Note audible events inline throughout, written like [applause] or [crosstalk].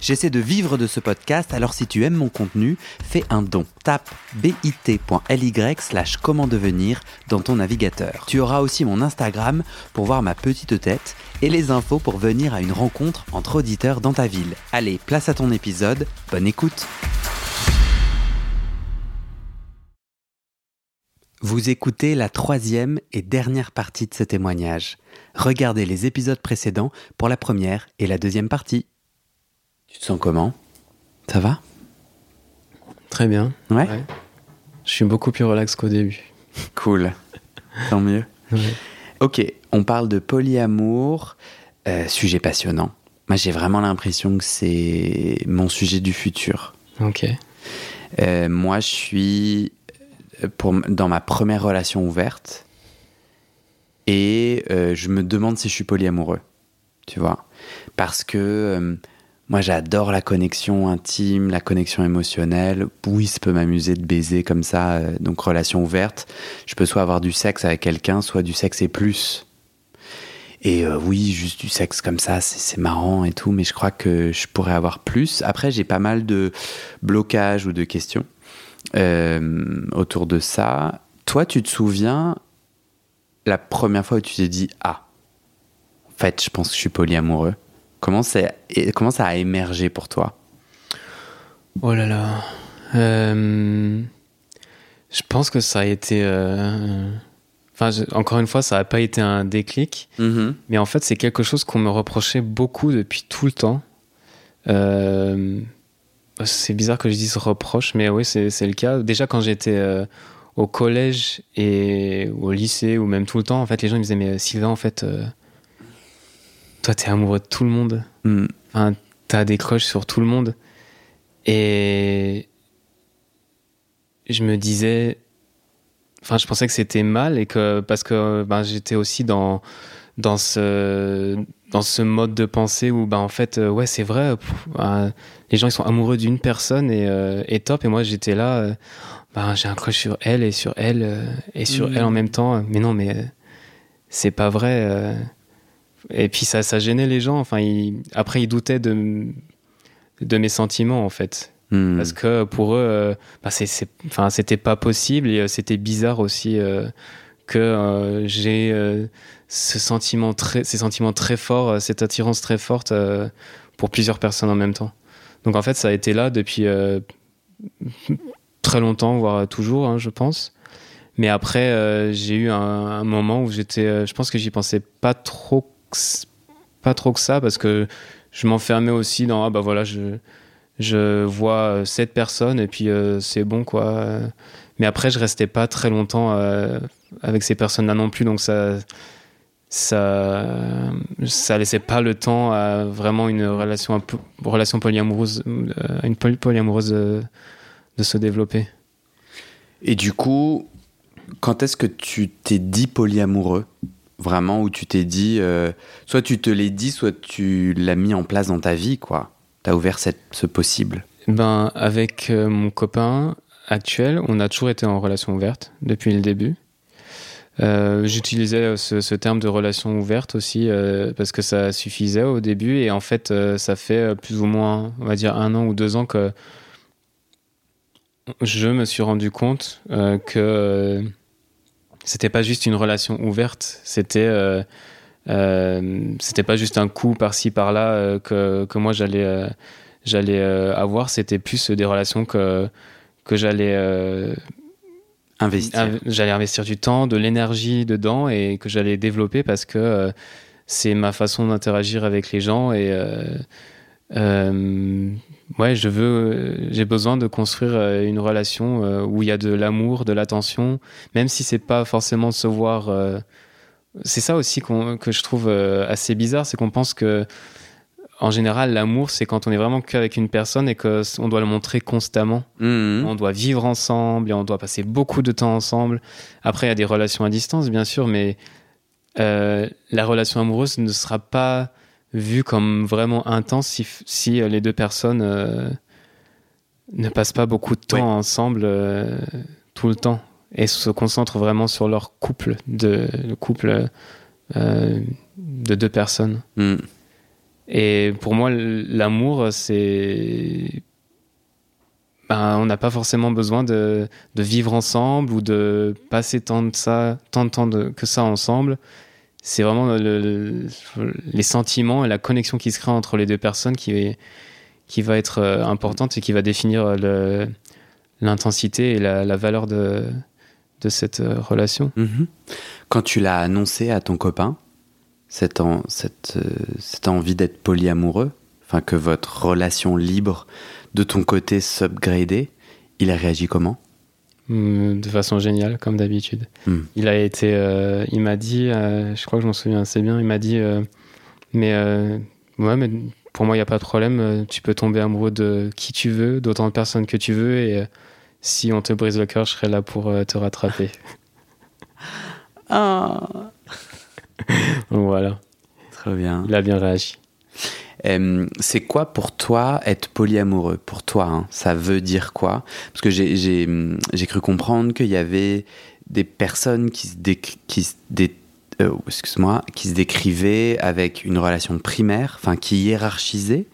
J'essaie de vivre de ce podcast, alors si tu aimes mon contenu, fais un don. Tape bit.ly slash comment devenir dans ton navigateur. Tu auras aussi mon Instagram pour voir ma petite tête et les infos pour venir à une rencontre entre auditeurs dans ta ville. Allez, place à ton épisode, bonne écoute Vous écoutez la troisième et dernière partie de ce témoignage. Regardez les épisodes précédents pour la première et la deuxième partie. Tu te sens comment? Ça va? Très bien. Ouais, Je suis beaucoup plus relax qu'au début. [laughs] Cool. Tant mieux. Ouais. Ok, on parle de polyamour, euh, sujet passionnant. Moi, j'ai vraiment l'impression que c'est mon sujet du futur. Ok. Euh, moi, je suis euh, pour, dans ma première relation ouverte et euh, je me demande si je suis polyamoureux. Tu vois? Parce que moi, j'adore la connexion intime, la connexion émotionnelle. Oui, ça peut m'amuser de baiser comme ça. euh, donc, relation ouverte. Je peux soit avoir du sexe avec quelqu'un, soit du sexe et plus. Et euh, oui, juste du sexe comme ça, c'est marrant et tout, mais je crois que je pourrais avoir plus. Après, j'ai pas mal de blocages ou de questions euh, autour de ça. Toi, tu te souviens la première fois où tu t'es dit Ah, en fait, je pense que je suis polyamoureux. Comment, ça a émergé pour toi? Oh là là. Euh, je pense que ça a été. euh, Enfin, je- encore une fois, ça n'a pas été un déclic, mais en fait, c'est quelque chose qu'on me reprochait beaucoup depuis tout le temps. Euh, C'est bizarre que je dise reproche, mais oui, c'est le cas. Déjà, quand j'étais au collège et au lycée, ou même tout le temps, en fait, les gens ils me disaient Mais Sylvain, en fait, toi, t'es amoureux de tout le monde. Mm. Enfin, t'as des crushs sur tout le monde. Et je me disais, enfin, je pensais que c'était mal et que parce que ben, j'étais aussi dans dans ce dans ce mode de pensée où ben en fait euh, ouais c'est vrai pff, ben, les gens ils sont amoureux d'une personne et, euh, et top et moi j'étais là euh, ben j'ai un crush sur elle et sur elle et sur Mhm. elle en même temps mais non mais c'est pas vrai. Et puis ça ça gênait les gens. Enfin ils- après ils doutaient de de mes sentiments en fait. Mm. parce que pour eux euh, bah, c'est c'est- enfin c'était pas possible. Et euh, c'était bizarre aussi euh, que euh, j'ai euh, ce sentiment très ces sentiments très forts euh, cette attirance très forte pour plusieurs personnes en même temps. Donc en fait ça a été là depuis très longtemps voire toujours hein, je pense. Mais après j'ai eu un, un moment où j'étais je pense que j'y pensais pas trop pas trop que ça parce que je m'enfermais aussi dans ah bah voilà je je vois euh, cette personne et puis euh, c'est bon quoi. Mais après je restais pas très longtemps euh, avec ces personnes là non plus donc ça ça ça laissait pas le temps à vraiment une relation un peu relation polyamoureuse une poly- polyamoureuse euh, de se développer. Et du coup, quand est-ce que tu t'es dit polyamoureux? Vraiment, où tu t'es dit, euh, soit tu te l'es dit, soit tu l'as mis en place dans ta vie, quoi. T'as ouvert cette, ce possible. Ben, avec euh, mon copain actuel, on a toujours été en relation ouverte depuis le début. Euh, J'utilisais ce, terme de relation ouverte aussi parce que ça suffisait au début et en fait ça fait plus ou moins on va dire un an ou deux ans que je me suis rendu compte que c'était pas juste une relation ouverte, c'était euh, euh, c'était pas juste un coup par-ci par-là euh, que, que moi j'allais j'allais avoir, c'était plus des relations que que j'allais Investir. Inv- j'allais investir du temps, de l'énergie dedans et que j'allais développer parce que c'est ma façon d'interagir avec les gens et ouais, je veux, j'ai besoin de construire euh, une relation euh, où il y a de l'amour, de l'attention, même si c'est pas forcément de se voir. euh, c'est ça aussi qu'on- que je trouve assez bizarre, c'est qu'on pense que en général, l'amour, c'est quand on est vraiment qu'avec une personne et qu'on doit le montrer constamment. Mhm. On doit vivre ensemble et on doit passer beaucoup de temps ensemble. Après, il y a des relations à distance, bien sûr, mais euh, la relation amoureuse ne sera pas vu comme vraiment intense si, si les deux personnes ne passent pas beaucoup de temps ensemble tout le temps et se concentrent vraiment sur leur couple, de, le couple de deux personnes. Hmm. Et pour moi, l'amour, c'est. Ben, on n'a pas forcément besoin de, de, vivre ensemble ou de passer tant de, ça, tant de temps que ça ensemble. C'est vraiment le, les sentiments et la connexion qui se crée entre les deux personnes qui, qui va être euh, importante et qui va définir l'intensité et la, valeur de, de cette euh, relation. Mm-hmm. Quand tu l'as annoncé à ton copain, cette, euh, cette envie d'être polyamoureux, que votre relation libre de ton côté s'upgradait, il a réagi comment? De façon géniale, comme d'habitude. Hmm. Il a été, euh, il m'a dit, euh, je crois que je m'en souviens assez bien, il m'a dit, mais ouais, mais pour moi il n'y a pas de problème, tu peux tomber amoureux de qui tu veux, d'autant de personnes que tu veux, et si on te brise le cœur, je serai là pour te rattraper. [laughs] voilà. Très bien. Il a bien réagi. C'est quoi pour toi être polyamoureux? Pour toi, hein, ça veut dire quoi? Parce que j'ai cru comprendre qu'il y avait des personnes qui se, qui euh, excuse-moi, qui se décrivaient avec une relation primaire, enfin qui hiérarchisaient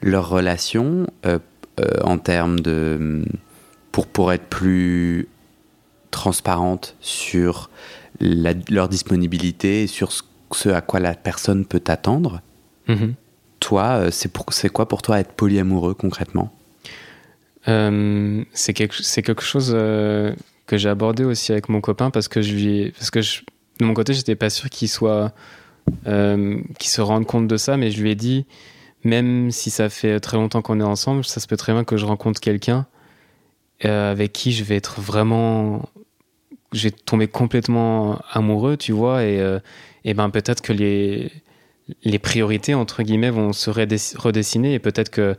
leur relation euh, euh, en termes de. Pour, pour être plus transparente sur leur disponibilité sur ce, à quoi la personne peut attendre. Mhm. Toi, euh, c'est quoi pour toi être polyamoureux concrètement? Euh, C'est quelque, quelque, chose euh, que j'ai abordé aussi avec mon copain parce que je lui, parce que de mon côté, j'étais pas sûr qu'il soit, qu'il se rende compte de ça, mais je lui ai dit, même si ça fait très longtemps qu'on est ensemble, ça se peut très bien que je rencontre quelqu'un avec qui je vais être vraiment j'ai tombé complètement amoureux, tu vois, et, et ben peut-être que les, les priorités, entre guillemets, vont se redessiner, et peut-être que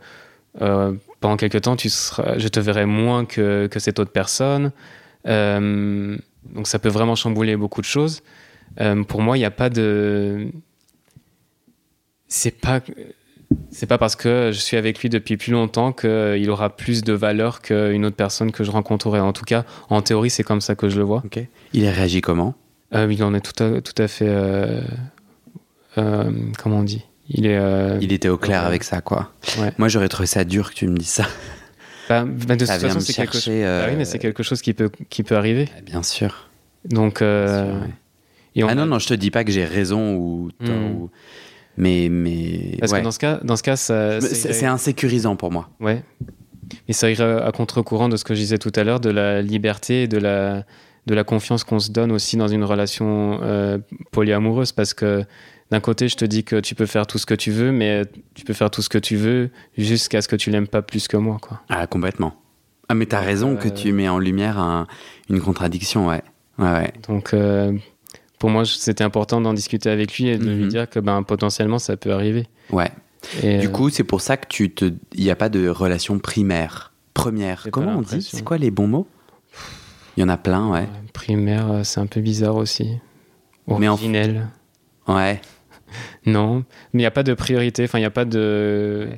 euh, pendant quelques temps, tu seras, je te verrai moins que, que cette autre personne. Euh, donc ça peut vraiment chambouler beaucoup de choses. pour moi, il n'y a pas de... C'est pas c'est pas parce que je suis avec lui depuis plus longtemps qu'il aura plus de valeur qu'une autre personne que je rencontrerai. En tout cas, en théorie, c'est comme ça que je le vois. Il a réagi comment? Euh, Il en est tout à, tout à fait. Euh, euh, comment on dit? Il, est, il était au clair avec ça, quoi. Moi, j'aurais trouvé ça dur que tu me dises ça. Bah, bah, de toute façon, c'est quelque, ah oui, mais c'est quelque chose qui peut, qui peut arriver. Bien sûr. Donc. ah non, non, je te dis pas que j'ai raison ou. Hmm. ou... Mais, mais parce que dans ce cas, dans ce cas, c'est insécurisant pour moi. Ouais. Et ça irait à contre-courant de ce que je disais tout à l'heure, de la liberté et de la de la confiance qu'on se donne aussi dans une relation euh, polyamoureuse, parce que d'un côté, je te dis que tu peux faire tout ce que tu veux, mais tu peux faire tout ce que tu veux jusqu'à ce que tu l'aimes pas plus que moi, quoi. Ah, complètement. Ah, mais tu as raison que tu mets en lumière une contradiction, ouais. Ouais, ouais. Donc, euh, pour moi, c'était important d'en discuter avec lui et de lui mhm. dire que ben, potentiellement ça peut arriver. Ouais. du euh, coup, c'est pour ça que tu te, il n'y a pas de relation primaire, première. Comment on dit? C'est quoi les bons mots? Il y en a plein, ouais. primaire, euh, c'est un peu bizarre aussi. Originel. Mais Ouais. Non, mais il n'y a pas de priorité. Enfin, il n'y a pas de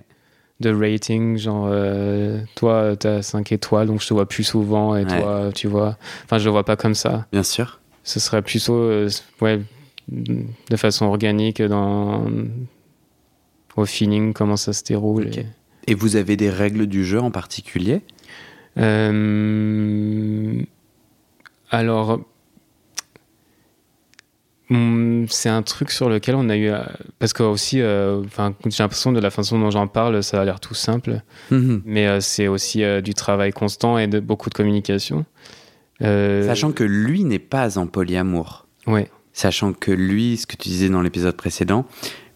de rating, genre euh, toi, tu as 5 étoiles, donc je te vois plus souvent, et toi, tu vois. Enfin, je le vois pas comme ça. Bien sûr ce serait plutôt euh, ouais, de façon organique dans, au feeling, comment ça se déroule. Et... vous avez des règles du jeu en particulier? Euh, Alors, c'est un truc sur lequel on a eu. Parce que aussi, euh, j'ai l'impression de la façon dont j'en parle, ça a l'air tout simple. Mhm. Mais c'est aussi du travail constant et de beaucoup de communication. Euh, Sachant que lui n'est pas en polyamour. Ouais. Sachant que lui, ce que tu disais dans l'épisode précédent,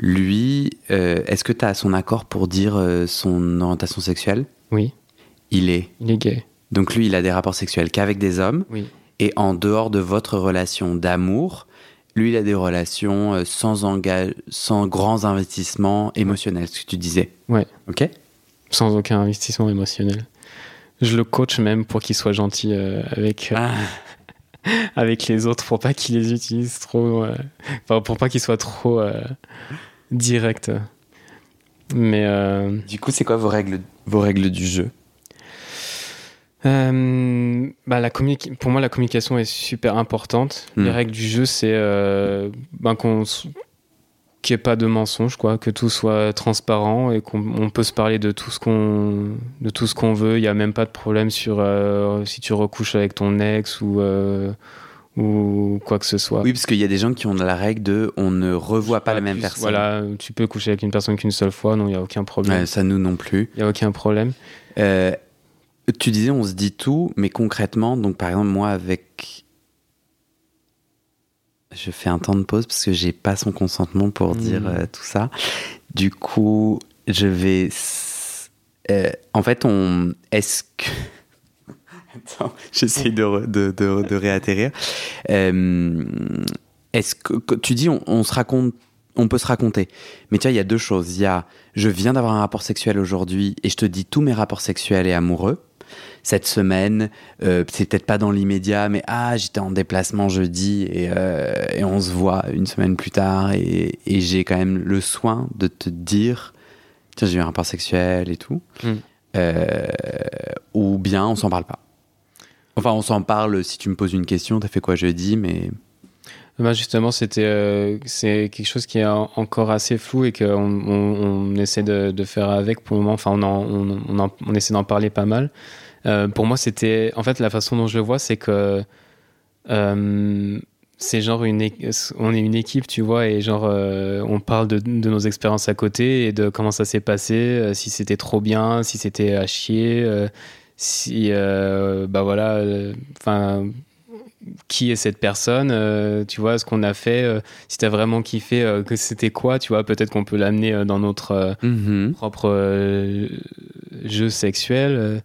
lui, euh, est-ce que tu as son accord pour dire euh, son orientation sexuelle? Oui. Il est Il est gay. Donc lui, il a des rapports sexuels qu'avec des hommes. Oui. Et en dehors de votre relation d'amour, lui, il a des relations sans, engage... sans grands investissements émotionnels, ce que tu disais. Ouais. Ok Sans aucun investissement émotionnel. Je le coach même pour qu'il soit gentil euh, avec, euh, ah. [laughs] avec les autres, pour pas qu'il les utilise trop. Euh, pour pas qu'il soit trop. direct. Mais euh, Du coup, c'est quoi vos règles, vos règles du jeu? Euh, bah, la pour moi, la communication est super importante. Hmm. Les règles du jeu, c'est euh, ben, qu'on qu'il n'y ait pas de mensonge, quoi, que tout soit transparent et qu'on on peut se parler de tout ce qu'on de tout ce qu'on veut. Il n'y a même pas de problème sur euh, si tu recouches avec ton ex ou euh, ou quoi que ce soit. Oui, parce qu'il y a des gens qui ont la règle de on ne revoit pas la même Plus- personne. Voilà, tu peux coucher avec une personne qu'une seule fois, non, il n'y a aucun problème. Ça, nous non plus. Il n'y a aucun problème. Tu disais on se dit tout, mais concrètement, donc par exemple, moi avec. Je fais un temps de pause parce que j'ai pas son consentement pour Mhm. dire euh, tout ça. Du coup, je vais. euh, en fait, on. Est-ce que. [laughs] Attends, j'essaye de, de, de, de réatterrir. Euh, Est-ce que, que- tu dis on, on se raconte, on peut se raconter, mais tu vois, il y a deux choses. Il y a, je viens d'avoir un rapport sexuel aujourd'hui et je te dis tous mes rapports sexuels et amoureux. Cette semaine, euh, c'est peut-être pas dans l'immédiat, mais ah, j'étais en déplacement jeudi et, euh, et on se voit une semaine plus tard et, et j'ai quand même le soin de te dire, tiens, j'ai eu un rapport sexuel et tout. Mm. Euh, ou bien on s'en parle pas. Enfin, on s'en parle si tu me poses une question, t'as fait quoi jeudi, mais Ben justement, c'était euh, c'est quelque chose qui est en- encore assez flou et qu'on on, on essaie de, de faire avec pour le moment. Enfin, on, en- on, on, en- on essaie d'en parler pas mal. Euh, pour moi, c'était en fait la façon dont je le vois, c'est que euh, c'est genre une on est une équipe, tu vois, et genre euh, on parle de, de nos expériences à côté et de comment ça s'est passé, euh, si c'était trop bien, si c'était à chier, euh, si bah voilà, enfin qui est cette personne, tu vois, ce qu'on a fait, si t'as vraiment kiffé, que c'était quoi, tu vois, peut-être qu'on peut l'amener dans notre Mhm. propre jeu sexuel.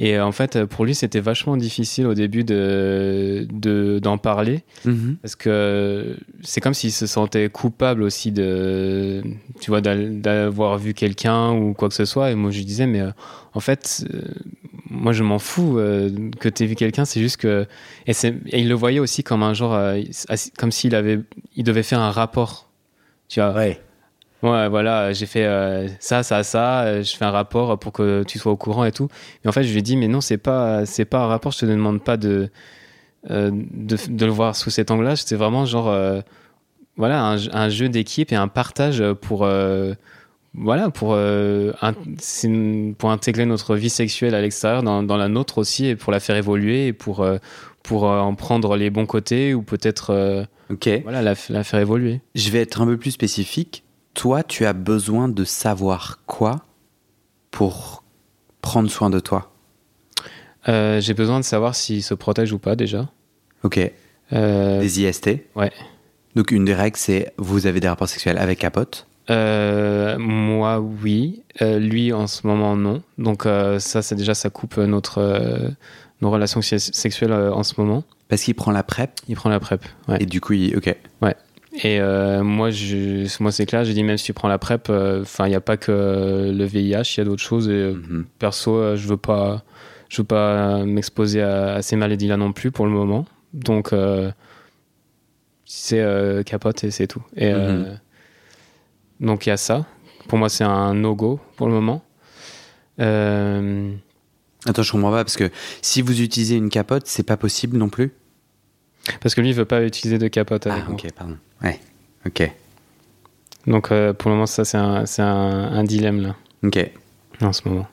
Euh. Et euh, en fait, pour lui, c'était vachement difficile au début de de- d'en parler Mhm. parce que c'est comme s'il se sentait coupable aussi de, tu vois, d'avoir vu quelqu'un ou quoi que ce soit. Et moi, je lui disais, mais euh, en fait, euh, moi, je m'en fous euh, que tu aies vu quelqu'un. C'est juste que. Et, et il le voyait aussi comme un genre. euh, comme s'il avait, il devait faire un rapport. Tu vois? Ouais. Ouais, voilà, j'ai fait euh, ça, ça, ça, euh, je fais un rapport pour que tu sois au courant et tout. Mais en fait, je lui ai dit, mais non, c'est pas, c'est pas un rapport, je te demande pas de, euh, de, de le voir sous cet angle-là. C'était vraiment genre, voilà, un, un jeu d'équipe et un partage pour, voilà, pour, un- pour intégrer notre vie sexuelle à l'extérieur dans, dans la nôtre aussi et pour la faire évoluer et pour, pour en prendre les bons côtés ou peut-être, Ok. voilà, la, la faire évoluer. Je vais être un peu plus spécifique. Toi, tu as besoin de savoir quoi pour prendre soin de toi. Euh, j'ai besoin de savoir s'il se protège ou pas déjà. Ok. Euh, Des IST. ouais. Donc une des règles, c'est vous avez des rapports sexuels avec capote. Euh, moi, oui. Euh, lui, en ce moment, non. Donc ça, c'est déjà, ça coupe notre, nos relations se- sexuelles en ce moment. Parce qu'il prend la PrEP Il prend la PrEP. Ouais. et du coup, il... ok. Et euh, moi, je, moi c'est clair, j'ai dit même si tu prends la PrEP, euh, il n'y a pas que le VIH, il y a d'autres choses. Et euh, Mhm. perso, euh, je veux pas, je veux pas m'exposer à, à ces maladies-là non plus pour le moment. Donc, euh, c'est euh, capote et c'est tout. Et euh, donc il y a ça. Pour moi, c'est un no-go pour le moment. Euh, Attends, je comprends pas parce que si vous utilisez une capote, c'est pas possible non plus? Parce que lui, il veut pas utiliser de capote avec Ah, moi. ok, pardon. Ouais. Ok. Donc euh, pour le moment, ça c'est un, c'est un, un dilemme là Ok. en ce moment.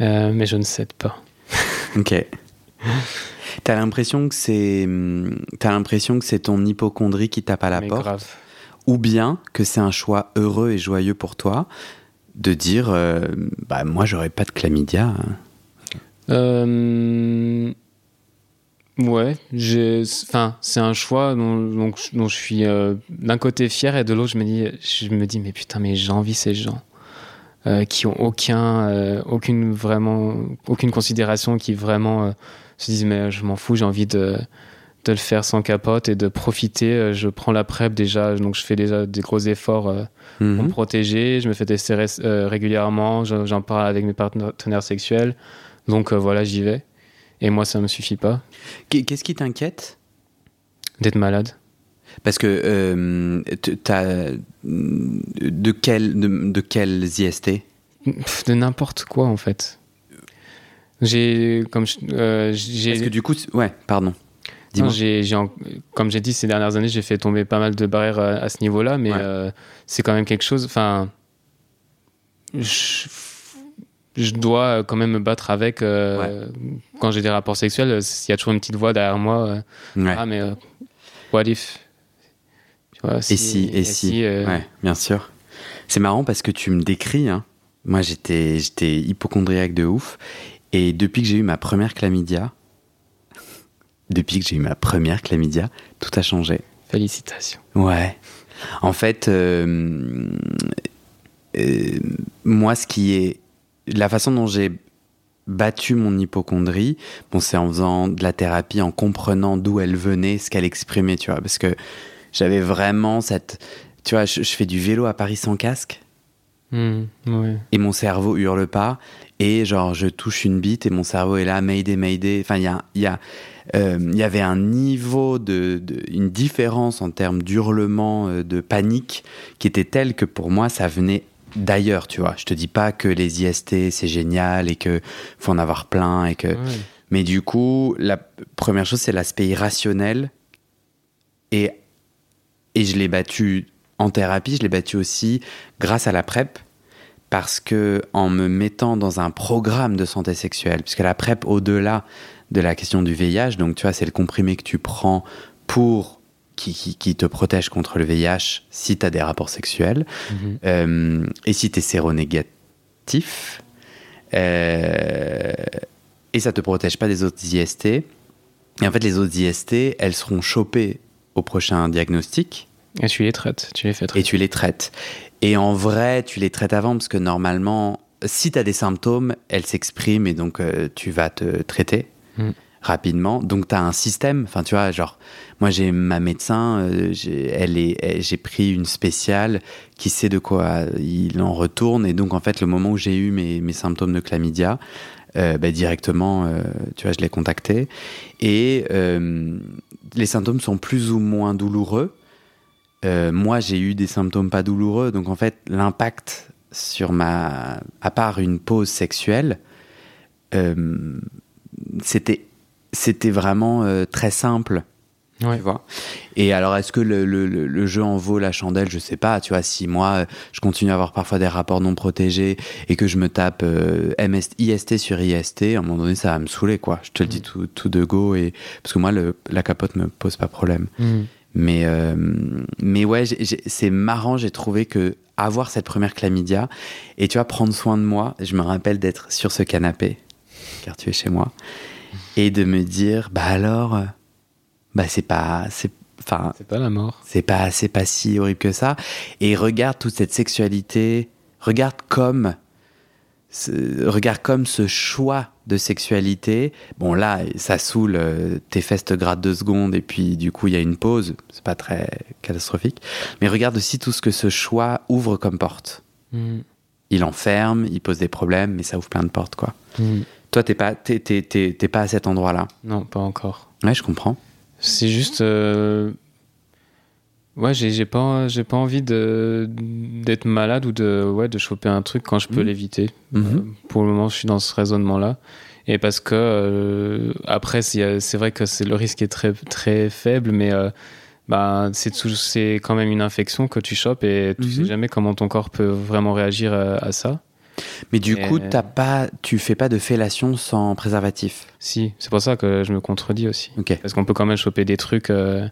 Euh, mais je ne cède pas. [laughs] Ok. T'as l'impression que c'est, hum, t'as l'impression que c'est ton hypochondrie qui tape à la mais porte, grave. ou bien que c'est un choix heureux et joyeux pour toi de dire, euh, bah moi j'aurais pas de chlamydia. hein. Euh, ouais, j'ai, enfin, c'est un choix dont, dont, dont je suis euh, d'un côté fier et de l'autre je me dis, je me dis mais putain mais j'envie ces gens euh, qui ont aucun, euh, aucune vraiment, aucune considération, qui vraiment se disent mais je m'en fous, j'ai envie de de le faire sans capote et de profiter. Je prends la PrEP déjà, donc je fais déjà des gros efforts euh, pour Mhm. me protéger. Je me fais tester ré- euh, régulièrement. je- J'en parle avec mes partenaires sexuels. Donc euh, voilà, j'y vais. Et moi, ça me suffit pas Qu'est-ce qui t'inquiète? D'être malade. Parce que euh, t'as de quel de, de quels IST De n'importe quoi, en fait. J'ai, comme euh, j'ai, Parce que du coup, ouais, pardon. non, j'ai en- comme j'ai dit ces dernières années, j'ai fait tomber pas mal de barrières à, à ce niveau-là, mais Ouais. euh, c'est quand même quelque chose. Enfin, je, dois quand même me battre avec. euh, Quand j'ai des rapports sexuels, il y a toujours une petite voix derrière moi. euh, Ouais. Ah, mais euh, what if? Tu vois, et si, et, si, euh, ouais, bien sûr. C'est marrant parce que tu me décris. Hein. Moi, j'étais, j'étais hypochondriaque de ouf. Et depuis que j'ai eu ma première chlamydia, [laughs] depuis que j'ai eu ma première chlamydia, tout a changé. Félicitations. Ouais. En fait, euh, euh, moi, ce qui est. La façon dont j'ai battu mon hypochondrie, bon, c'est en faisant de la thérapie, en comprenant d'où elle venait, ce qu'elle exprimait, tu vois. Parce que j'avais vraiment cette. Tu vois, je, je fais du vélo à Paris sans casque ouais. et mon cerveau hurle pas et genre je touche une bite et mon cerveau est là Mayday Mayday enfin il y a y a euh, y avait un niveau de, de- une différence en termes d'hurlement euh, de panique qui était telle que pour moi ça venait d'ailleurs tu vois je te dis pas que les IST c'est génial et que faut en avoir plein et que Ouais. mais du coup, la première chose, c'est l'aspect irrationnel. Et, et je l'ai battu en thérapie, je l'ai battu aussi grâce à la PrEP. Parce que en me mettant dans un programme de santé sexuelle, puisque la PrEP, au-delà de la question du VIH, donc tu vois, c'est le comprimé que tu prends pour qui, qui, qui te protège contre le VIH si tu as des rapports sexuels. Mhm. Euh, et si tu es séronégatif, euh, et ça te protège pas des autres IST. Et en fait, les autres IST, elles seront chopées au prochain diagnostic Et tu les traites, tu les fais et traiter. tu les traites. Et en vrai, tu les traites avant parce que normalement, si tu as des symptômes, elles s'expriment et donc euh, tu vas te traiter Mm. Rapidement. Donc tu as un système, enfin tu vois, genre moi j'ai ma médecin, euh, j'ai elle est elle- j'ai pris une spéciale qui sait de quoi il en retourne et donc en fait le moment où j'ai eu mes, mes symptômes de chlamydia, euh, bah, directement, euh, tu vois, je l'ai contacté et les symptômes sont plus ou moins douloureux. Moi, j'ai eu des symptômes pas douloureux, donc en fait, l'impact sur ma, à part une pause sexuelle, c'était, c'était vraiment euh, très simple, Ouais. tu vois. Et alors, est-ce que le, le- le- jeu en vaut la chandelle? Je sais pas, tu vois. Si moi, euh, je continue à avoir parfois des rapports non protégés et que je me tape euh, MS, IST sur IST, à un moment donné, ça va me saouler, quoi. Je te le dis tout, tout de go et parce que moi, le, la capote me pose pas problème. Hmm. Mais, euh, mais ouais, c'est marrant, j'ai trouvé que avoir cette première chlamydia et tu vois, prendre soin de moi, je me rappelle d'être sur ce canapé, car tu es chez moi, et de me dire, bah alors, euh, bah c'est pas, c'est, enfin, C'est pas la mort. c'est pas, c'est pas si horrible que ça. Et regarde toute cette sexualité, regarde comme, ce- regarde comme ce choix de sexualité. Bon là, ça saoule, euh, tes fesses te grattent deux secondes et puis du coup il y a une pause. C'est pas très catastrophique. Mais regarde aussi tout ce que ce choix ouvre comme porte. Hmm. Il enferme, il pose des problèmes, mais ça ouvre plein de portes quoi. Hmm. Toi t'es pas, t'es, t'es- t'es- t'es pas à cet endroit-là. Non, pas encore. Ouais, je comprends. C'est juste. euh, Ouais, j'ai j'ai pas, j'ai pas envie de d'être malade ou de, ouais, de choper un truc quand je peux Mhm. l'éviter. Mhm. Euh, pour le moment, je suis dans ce raisonnement-là. Et parce que, euh, après, c'est vrai que c'est le risque est très, très faible, mais euh, bah, c'est quand même une infection que tu chopes et tu Mhm. sais jamais comment ton corps peut vraiment réagir à, à ça. Mais du Et- coup, t'as pas, tu fais pas de fellation sans préservatif. Si, c'est pour ça que je me contredis aussi. Ok. Parce qu'on peut quand même choper des trucs euh,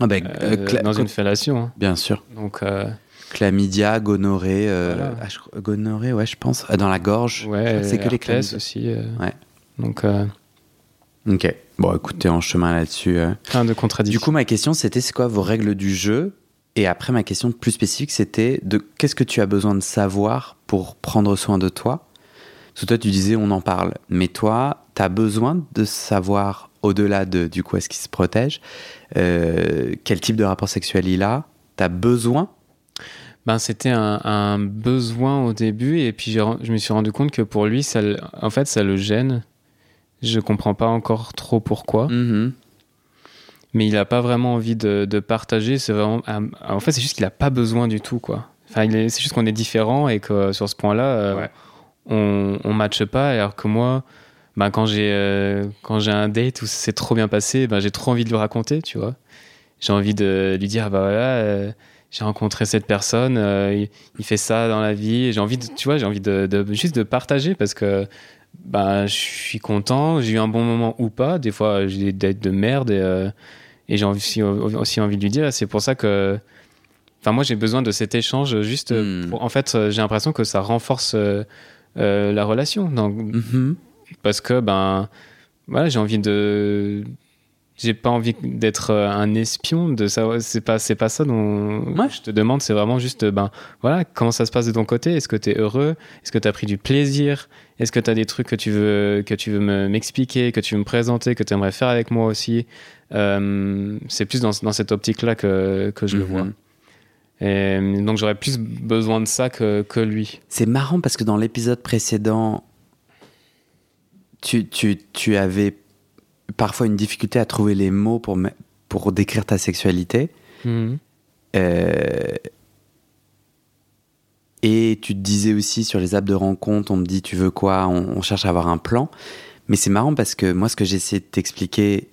Ah ben, euh, euh, dans une fellation. hein. Bien sûr. Donc, euh, Chlamydia, gonorrhée, Voilà. ah, je gonorrhée, ouais, je pense, euh, dans la gorge. ouais, c'est que les chlamydia. aussi. Ouais. Donc, Ok. Bon, écoute, t'es en chemin là-dessus. plein de contradictions. Du coup, ma question, c'était c'est quoi vos règles du jeu Et après, ma question plus spécifique, c'était de qu'est-ce que tu as besoin de savoir pour prendre soin de toi? Parce que toi, tu disais on en parle, mais toi, tu as besoin de savoir au-delà de du coup est-ce qu'il se protège, euh, quel type de rapport sexuel il a? Tu as besoin? Ben, c'était un, un besoin au début, et puis ren- je me suis rendu compte que pour lui, ça, en fait, ça le gêne. Je comprends pas encore trop pourquoi. Mhm. Mais il n'a pas vraiment envie de, de partager. C'est vraiment, en fait, c'est juste qu'il n'a pas besoin du tout, quoi. Enfin, c'est juste qu'on est différent et que sur ce point-là, on, on matche pas. Alors que moi, bah, quand j'ai quand j'ai un date où c'est trop bien passé, bah, j'ai trop envie de lui raconter, tu vois. J'ai envie de lui dire, ah bah voilà j'ai rencontré cette personne, euh, il, fait ça dans la vie. J'ai envie, de, tu vois, j'ai envie de, juste de partager parce que bah, je suis content, j'ai eu un bon moment ou pas. Des fois, j'ai des dates de merde et, euh, et j'ai aussi, aussi envie de lui dire. C'est pour ça que, enfin, moi, j'ai besoin de cet échange juste. Hmm. en fait, j'ai l'impression que ça renforce euh, la relation. Donc, mm-hmm. Parce que, ben, voilà, j'ai envie de j'ai pas envie d'être euh, un espion de ça. C'est pas c'est pas ça dont je te demande. C'est vraiment juste ben voilà comment ça se passe de ton côté? Est-ce que tu es heureux? Est-ce que tu as pris du plaisir? Est-ce que tu as des trucs que tu veux que tu veux m'expliquer que tu veux me présenter que tu aimerais faire avec moi aussi? Euh, c'est plus dans, dans, cette optique là que, que je le vois. Mhm. et donc j'aurais plus besoin de ça que, que lui. C'est marrant parce que dans l'épisode précédent tu, tu, tu avais parfois une difficulté à trouver les mots pour, pour décrire ta sexualité. Mhm. Euh, et tu te disais aussi sur les apps de rencontre, on me dit tu veux quoi, on, cherche à avoir un plan. Mais c'est marrant parce que moi, ce que j'essaie de t'expliquer,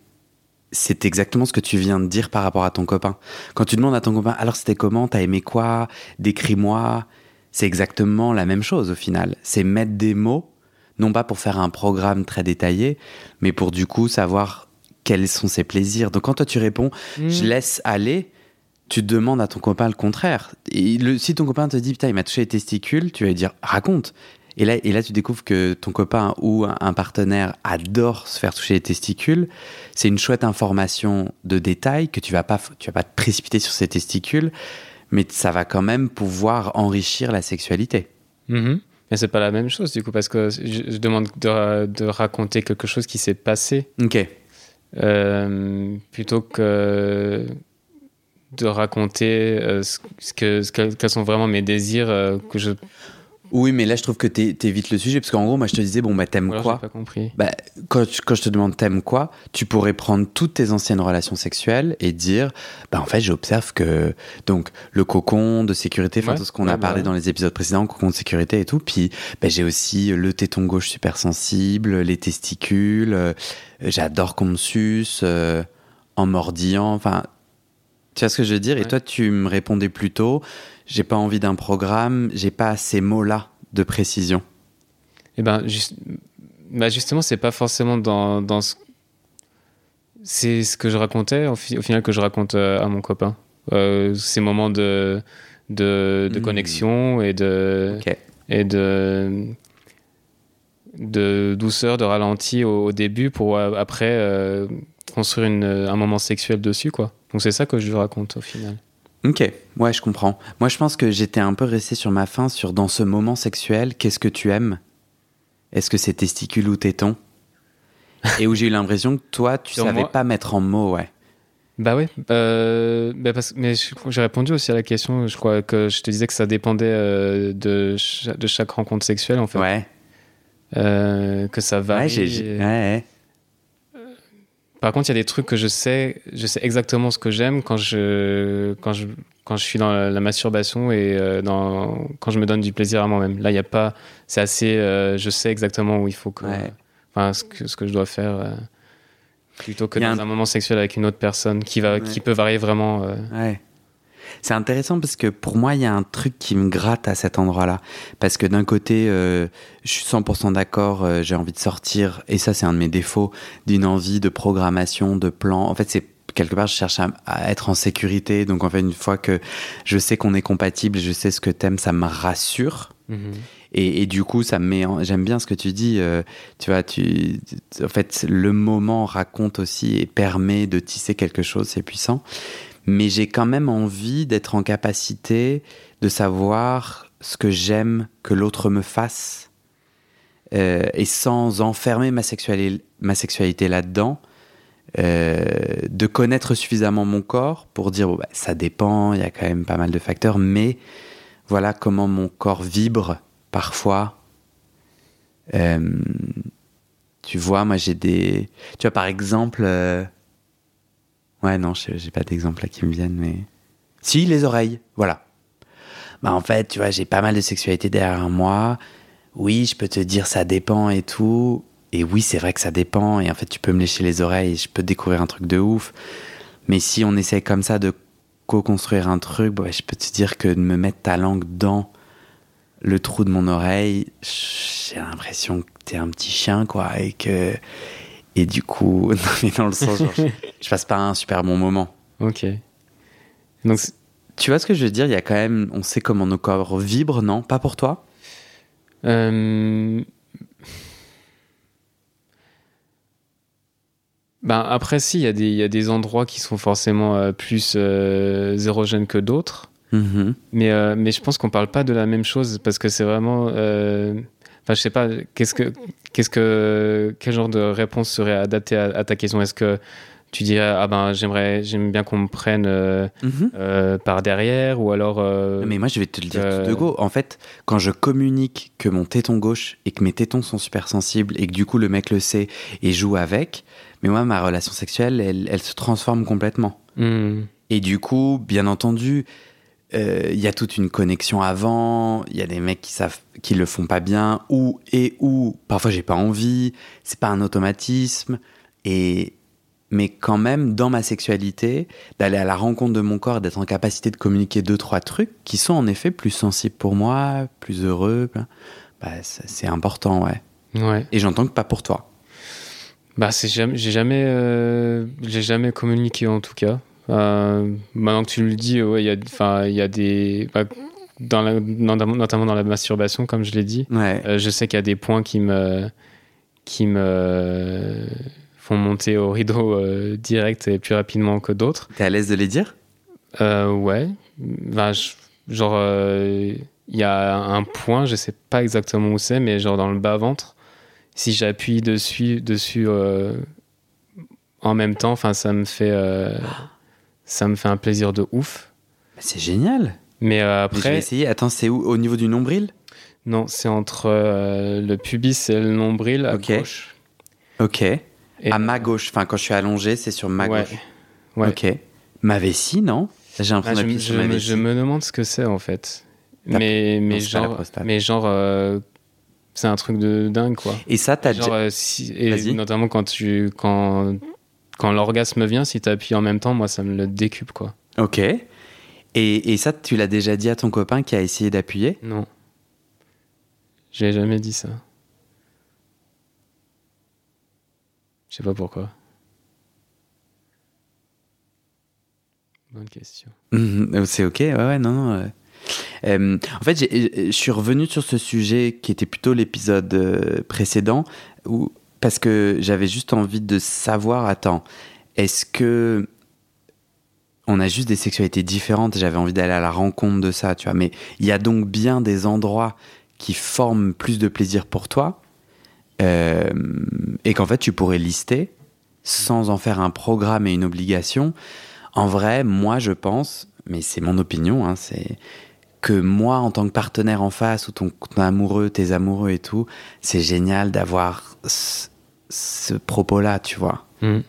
c'est exactement ce que tu viens de dire par rapport à ton copain. Quand tu demandes à ton copain, alors c'était comment, t'as aimé quoi, décris-moi, c'est exactement la même chose au final. C'est mettre des mots non pas pour faire un programme très détaillé, mais pour du coup savoir quels sont ses plaisirs. Donc quand toi tu réponds, mm. je laisse aller, tu demandes à ton copain le contraire. Et si ton copain te dit, putain, il m'a touché les testicules, tu vas lui dire, raconte. Et là, et là, tu découvres que ton copain ou un partenaire adore se faire toucher les testicules. C'est une chouette information de détail que tu vas pas, tu vas pas te précipiter sur ses testicules, mais ça va quand même pouvoir enrichir la sexualité. Mm-hmm. Mais c'est pas la même chose du coup parce que je, demande de, de, raconter quelque chose qui s'est passé. Ok. Euh, plutôt que de raconter euh, ce, que, ce quels sont vraiment mes désirs euh, que je oui, mais là, je trouve que tu évites le sujet, parce qu'en gros, moi, je te disais, bon, bah, t'aimes quoi pas compris. Bah, quand, quand, je te demande t'aimes quoi, tu pourrais prendre toutes tes anciennes relations sexuelles et dire, bah, en fait, j'observe que, donc, le cocon de sécurité, enfin, tout ce qu'on a parlé bah dans les épisodes précédents, cocon de sécurité et tout, puis, bah, j'ai aussi le téton gauche super sensible, les testicules, euh, j'adore qu'on me suce, euh, en mordillant, enfin, tu vois ce que je veux dire? Et toi, tu me répondais plutôt, j'ai pas envie d'un programme, j'ai pas ces mots-là de précision. Eh ben, juste, bah justement, c'est pas forcément dans, dans ce... C'est ce que je racontais, au, final, que je raconte euh, à mon copain. Euh, ces moments de, de, de hmm. connexion et de... Et de de douceur, de ralenti au, début pour euh, après construire une, un moment sexuel dessus quoi. Donc c'est ça que je raconte au final. Ok, ouais, je comprends. Moi, je pense que j'étais un peu resté sur ma fin sur dans ce moment sexuel, qu'est-ce que tu aimes? Est-ce que c'est testicule ou téton Et où j'ai eu l'impression que toi, tu savais pas mettre en mots, ouais. Bah oui, euh, bah parce, mais j'ai répondu aussi à la question. Je crois que je te disais que ça dépendait euh, de, de chaque rencontre sexuelle, en fait. Ouais. Euh, que ça varie. Ouais, j'ai, ouais. Par contre, il y a des trucs que je sais, je sais exactement ce que j'aime quand je, quand je, quand je suis dans la, masturbation et euh, dans, quand je me donne du plaisir à moi-même. Là, il n'y a pas, c'est assez, euh, je sais exactement où il faut que, enfin, ce que, ce que je dois faire, euh, plutôt que dans un... moment sexuel avec une autre personne qui va, qui peut varier vraiment. Ouais. C'est intéressant parce que pour moi, il y a un truc qui me gratte à cet endroit-là. Parce que d'un côté, euh, je suis 100% d'accord, euh, j'ai envie de sortir, et ça, c'est un de mes défauts, d'une envie de programmation, de plan. En fait, c'est quelque part, je cherche à, être en sécurité. Donc, en fait, une fois que je sais qu'on est compatible, je sais ce que t'aimes, ça me rassure. Mm-hmm. Et, du coup, ça me met. J'aime bien ce que tu dis. Euh, tu vois, tu. En fait, le moment raconte aussi et permet de tisser quelque chose. C'est puissant mais j'ai quand même envie d'être en capacité de savoir ce que j'aime que l'autre me fasse euh, et sans enfermer ma sexualité, là-dedans, euh, de connaître suffisamment mon corps pour dire bah, ça dépend, il y a quand même pas mal de facteurs, mais voilà comment mon corps vibre parfois. Euh, tu vois, moi j'ai des. Tu vois, par exemple, Ouais, non, j'ai pas d'exemple là qui me viennent, mais. Si, les oreilles, voilà. Bah, en fait, tu vois, j'ai pas mal de sexualité derrière moi. Oui, je peux te dire ça dépend et tout. Et oui, c'est vrai que ça dépend. Et en fait, tu peux me lécher les oreilles et je peux découvrir un truc de ouf. Mais si on essaie comme ça de co-construire un truc, bah, je peux te dire que de me mettre ta langue dans le trou de mon oreille, j'ai l'impression que t'es un petit chien, quoi. Et que. Et du coup, [laughs] non, mais dans le sens, genre, je, je passe pas un super bon moment. Ok. Donc, Tu vois ce que je veux dire? Il y a quand même, on sait comment nos corps vibrent, non? Pas pour toi? Euh, ben après, si, il y, a des- il y a des endroits qui sont forcément euh, plus euh, zérogènes que d'autres. Mhm. Mais, euh, mais je pense qu'on parle pas de la même chose parce que c'est vraiment. Enfin, je sais pas, qu'est-ce que, qu'est-ce que, quel genre de réponse serait adaptée à, à ta question? Est-ce que tu dirais, ah ben, j'aimerais, j'aime bien qu'on me prenne euh, Mhm. euh, par derrière ou alors. euh, Mais moi, je vais te le dire tout de go. En fait, quand je communique que mon téton gauche et que mes tétons sont super sensibles et que du coup le mec le sait et joue avec, mais moi, ma relation sexuelle, elle, elle se transforme complètement. hmm, Et du coup, bien entendu, euh, il y a toute une connexion avant. Il y a des mecs qui savent, qui le font pas bien, ou et ou parfois j'ai pas envie. C'est pas un automatisme. Et mais quand même, dans ma sexualité, d'aller à la rencontre de mon corps, d'être en capacité de communiquer deux trois trucs qui sont en effet plus sensibles pour moi, plus heureux. Bah, c'est important, ouais. ouais. Et j'entends que pas pour toi. Bah, c'est jamais, j'ai jamais, euh, j'ai jamais communiqué en tout cas. Euh, maintenant que tu le dis, ouais, il y a, enfin, il y a des, bah, dans la, notamment dans la masturbation, comme je l'ai dit, Ouais. euh, je sais qu'il y a des points qui me, qui me font monter au rideau euh, direct et plus rapidement que d'autres. T'es à l'aise de les dire? Euh, ouais, Bah, je- genre, il y a un point, je sais pas exactement où c'est, mais genre dans le bas ventre, si j'appuie dessus, dessus en même temps, ça me fait, euh, ça me fait un plaisir de ouf. Bah, C'est génial. Mais euh, Mais je vais après, essayer. Attends, c'est où? Au niveau du nombril? Non, c'est entre euh, le pubis et le nombril à Ok. gauche. Ok. Et- à ma gauche. Enfin, quand je suis allongé, c'est sur ma Ouais. gauche. Ouais. Ok. Ma vessie, non? J'ai Ah, l'impression je, d'appuyer je sur ma me- vessie. je me demande ce que c'est en fait. Mais, mais genre, mais genre, euh, c'est un truc de dingue quoi. Et ça, t'as Genre, déjà... si- notamment quand tu quand quand l'orgasme vient, si tu appuies en même temps, moi ça me le décupe quoi. Ok. Et, et ça, tu l'as déjà dit à ton copain qui a essayé d'appuyer? Non, j'ai jamais dit ça. Je sais pas pourquoi. Bonne question. Mhm, C'est ok, ouais, ouais, non, non. ouais. Euh, en fait, je suis revenu sur ce sujet qui était plutôt l'épisode euh, précédent, où, parce que j'avais juste envie de savoir, attends, est-ce que on a juste des sexualités différentes? J'avais envie d'aller à la rencontre de ça, tu vois. Mais il y a donc bien des endroits qui forment plus de plaisir pour toi euh, et qu'en fait tu pourrais lister sans en faire un programme et une obligation. En vrai, moi je pense, mais c'est mon opinion, hein, c'est que moi en tant que partenaire en face ou ton, ton amoureux, tes amoureux et tout, c'est génial d'avoir ce, ce propos-là, tu vois. Mm.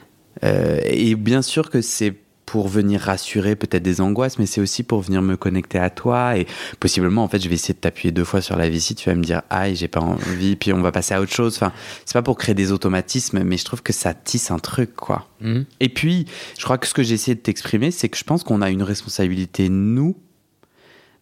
Euh, et bien sûr que c'est pour venir rassurer peut-être des angoisses, mais c'est aussi pour venir me connecter à toi et possiblement en fait je vais essayer de t'appuyer deux fois sur la vessie, tu vas me dire aïe j'ai pas envie, puis on va passer à autre chose. Enfin, c'est pas pour créer des automatismes, mais je trouve que ça tisse un truc quoi. Mhm. Et puis, je crois que ce que j'ai essayé de t'exprimer, c'est que je pense qu'on a une responsabilité, nous,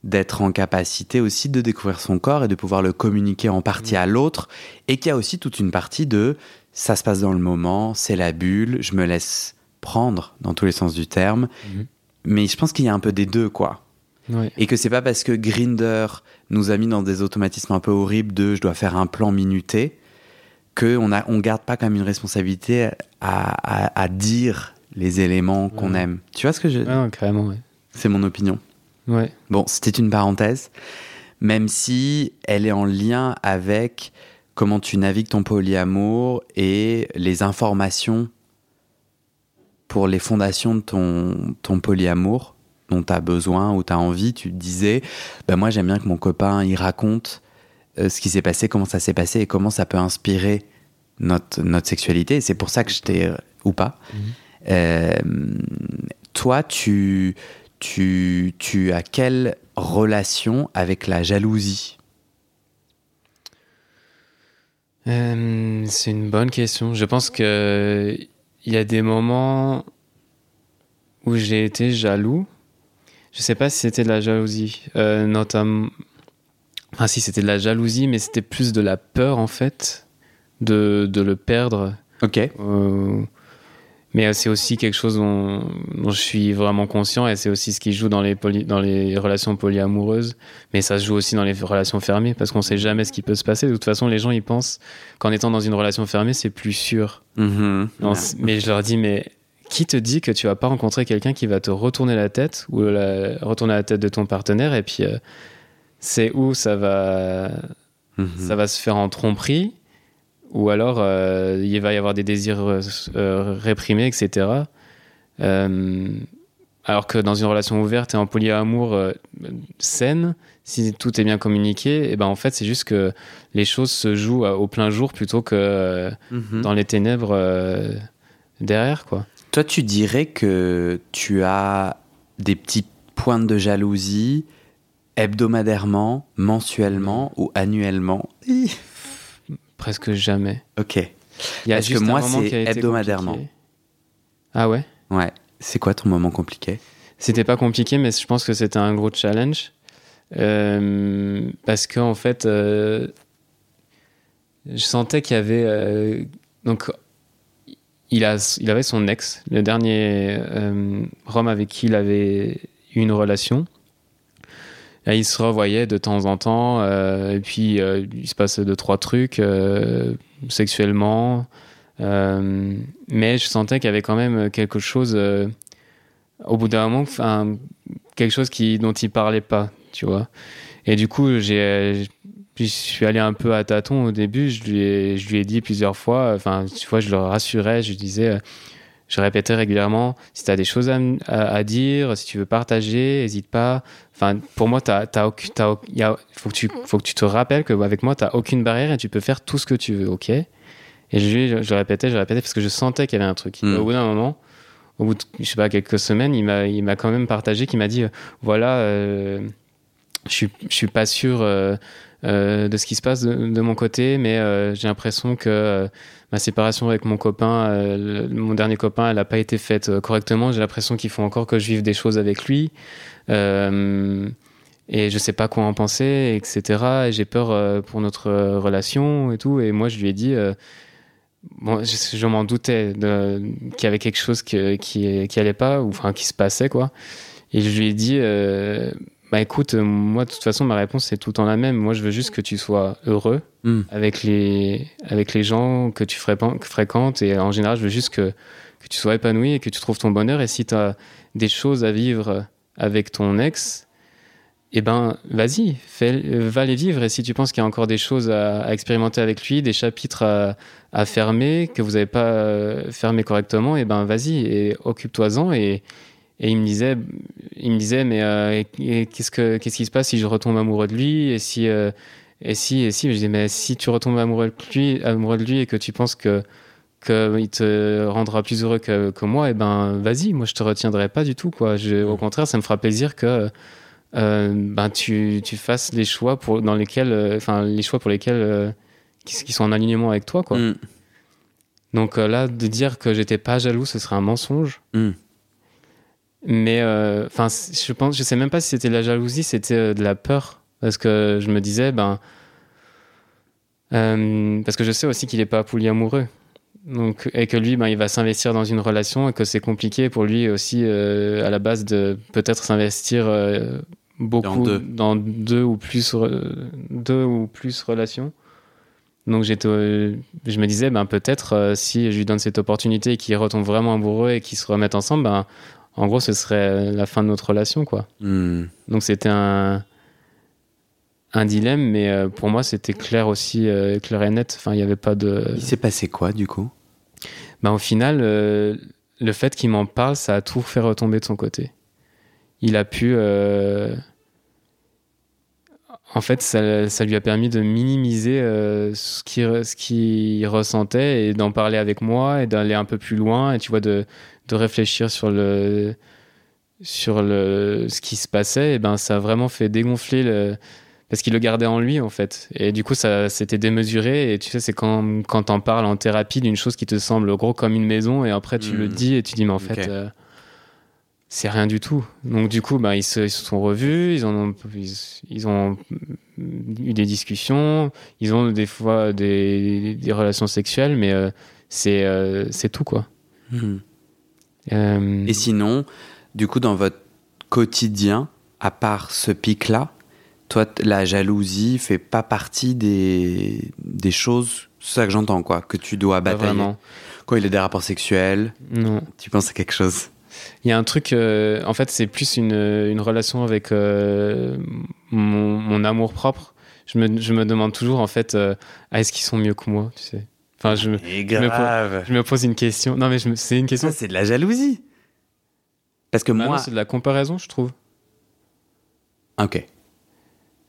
d'être en capacité aussi de découvrir son corps et de pouvoir le communiquer en partie à l'autre. Et qu'il y a aussi toute une partie de ça se passe dans le moment, c'est la bulle, je me laisse prendre dans tous les sens du terme. Mhm. Mais je pense qu'il y a un peu des deux, quoi. Ouais. Et que c'est pas parce que Grinder nous a mis dans des automatismes un peu horribles de je dois faire un plan minuté que on a on garde pas comme une responsabilité à, à, à dire les éléments qu'on Ouais. aime. Tu vois ce que je Ouais, non, carrément. C'est mon opinion. Ouais. Bon, c'était une parenthèse, même si elle est en lien avec comment tu navigues ton polyamour et les informations pour les fondations de ton, ton polyamour dont tu as besoin ou tu as envie. Tu te disais, bah moi j'aime bien que mon copain il raconte euh, ce qui s'est passé, comment ça s'est passé et comment ça peut inspirer notre, notre sexualité. C'est pour ça que je t'ai, ou pas, Mhm. Euh, toi, tu, tu, tu as quelle relation avec la jalousie Euh, c'est une bonne question. Je pense que il y a des moments où j'ai été jaloux. Je sais pas si c'était de la jalousie, euh, notamment. Enfin, si c'était de la jalousie, mais c'était plus de la peur en fait de, de le perdre. Ok. Euh, mais c'est aussi quelque chose dont, dont, je suis vraiment conscient et c'est aussi ce qui joue dans les, poly, dans les relations polyamoureuses. Mais ça se joue aussi dans les relations fermées parce qu'on sait jamais ce qui peut se passer. De toute façon, les gens ils pensent qu'en étant dans une relation fermée, c'est plus sûr. Mm-hmm. Non, mais je leur dis, mais qui te dit que tu vas pas rencontrer quelqu'un qui va te retourner la tête ou la, retourner la tête de ton partenaire et puis euh, c'est où ça va, Mm-hmm. ça va se faire en tromperie ou alors euh, il va y avoir des désirs euh, réprimés, etc. Euh, alors que dans une relation ouverte et en polyamour euh, saine, si tout est bien communiqué, et ben en fait c'est juste que les choses se jouent au plein jour plutôt que Mhm. dans les ténèbres euh, derrière quoi. Toi, tu dirais que tu as des petits points de jalousie hebdomadairement, mensuellement ou annuellement? Presque jamais. Ok. Il y a Parce que juste un moi, moment c'est hebdomadairement. compliqué. Ah ouais? Ouais. C'est quoi ton moment compliqué? C'était pas compliqué, mais je pense que c'était un gros challenge. Euh, parce qu'en en fait, euh, je sentais qu'il y avait. euh, donc, il, a, il avait son ex, le dernier Rome avec qui il avait eu une relation. Et il se revoyait de temps en temps, euh, et puis euh, il se passait deux, trois trucs euh, sexuellement. Mais je sentais qu'il y avait quand même quelque chose, au bout d'un moment, quelque chose qui, dont il parlait pas, tu vois. Et du coup, j'ai, je suis allé un peu à tâtons au début. Je lui ai, je lui ai dit plusieurs fois, enfin, tu vois, je le rassurais, je lui disais, je répétais régulièrement, si tu as des choses à, à, à, dire, si tu veux partager, n'hésite pas. Enfin, pour moi, t'as, t'as aucun, t'as, y a, faut, que tu, faut que tu te rappelles qu'avec moi, tu n'as aucune barrière et tu peux faire tout ce que tu veux, ok? Et je, je, je répétais, je répétais parce que je sentais qu'il y avait un truc. Mm. Au bout d'un moment, au bout de, je sais pas, quelques semaines, il m'a, il m'a quand même partagé, qu'il m'a dit, euh, voilà, euh, je je suis pas sûr euh, euh, de ce qui se passe de, de mon côté, mais euh, j'ai l'impression que ma séparation avec mon copain, euh, mon dernier copain, elle n'a pas été faite euh, correctement. J'ai l'impression qu'il faut encore que je vive des choses avec lui. Euh, et je sais pas quoi en penser, etc. Et j'ai peur pour notre relation et tout. Et moi, je lui ai dit, bon, je, m'en doutais qu'il y avait quelque chose qui, qui allait pas, ou enfin qui se passait, quoi. Et je lui ai dit, bah écoute, moi de toute façon, ma réponse c'est tout le temps la même. Moi, je veux juste que tu sois heureux mm. avec les avec les gens que tu fréquentes. Et en général, je veux juste que que tu sois épanoui et que tu trouves ton bonheur. Et si tu as des choses à vivre avec ton ex, eh ben, vas-y, va les vivre. Et si tu penses qu'il y a encore des choses à, à, expérimenter avec lui, des chapitres à, à fermer, que vous n'avez pas euh, fermé correctement, eh ben, vas-y et occupe-toi-en. Et, et il me disait, il me disait, mais euh, qu'est-ce que, qu'est-ce qui se passe si je retombe amoureux de lui et si, euh, et si, et si, je disais, mais si tu retombes amoureux de lui, amoureux de lui et que tu penses que qu'il te rendra plus heureux que, que moi, et ben vas-y, moi je te retiendrai pas du tout quoi. Je, au contraire, ça me fera plaisir que euh, ben tu, tu fasses les choix pour dans lesquels, enfin les choix pour lesquels qui, qui, sont en alignement avec toi quoi. Mm. Donc là, de dire que j'étais pas jaloux, ce serait un mensonge. Mm. Mais enfin, je pense, je sais même pas si c'était de la jalousie, c'était de la peur, parce que je me disais ben parce que je sais aussi qu'il est pas polyamoureux. Donc, et que lui, ben, il va s'investir dans une relation et que c'est compliqué pour lui aussi, euh, à la base, de peut-être s'investir euh, beaucoup dans deux. dans deux, ou plus, deux ou plus relations. Donc, j'étais, euh, je me disais, ben, peut-être euh, si je lui donne cette opportunité et qu'il retombe vraiment amoureux et qu'ils se remettent ensemble, ben, en gros, ce serait la fin de notre relation. Quoi. Mm. Donc, c'était un, un dilemme, mais euh, pour moi, c'était clair aussi, euh, clair et net. Enfin, il n'y avait pas de. Il s'est passé quoi, du coup? Ben, Au final, euh, le fait qu'il m'en parle, ça a tout fait retomber de son côté. Il a pu. euh, en fait, ça, ça, lui a permis de minimiser euh, ce qu'il ce qui ressentait et d'en parler avec moi et d'aller un peu plus loin et tu vois de, de réfléchir sur le sur le ce qui se passait. Et ben ça a vraiment fait dégonfler le parce qu'il le gardait en lui en fait. Et du coup, ça c'était démesuré. Et tu sais, c'est quand quand t'en parles en thérapie d'une chose qui te semble gros comme une maison et après tu le mmh. dis et tu dis mais en fait. Euh, c'est rien du tout. Donc du coup, bah, ils, se, sont revus, ils, ont, ils, ont eu des discussions, ils ont des fois des, relations sexuelles, mais euh, c'est euh, c'est tout quoi. Hmm. Euh, Et sinon, du coup, dans votre quotidien, à part ce pic-là, toi, la jalousie fait pas partie des, des choses, c'est ça que j'entends, quoi, que tu dois batailler? Quand il a des rapports sexuels, non. tu penses à quelque chose? Il y a un truc, euh, en fait, c'est plus une, une, relation avec euh, mon, mon, amour propre. Je me, je me, demande toujours, en fait, euh, ah, est-ce qu'ils sont mieux que moi tu sais? Enfin, je, me, grave. Je, me pose, une question. Non, mais c'est une question. c'est de la jalousie. Parce que bah moi. C'est de la comparaison, je trouve. Ok.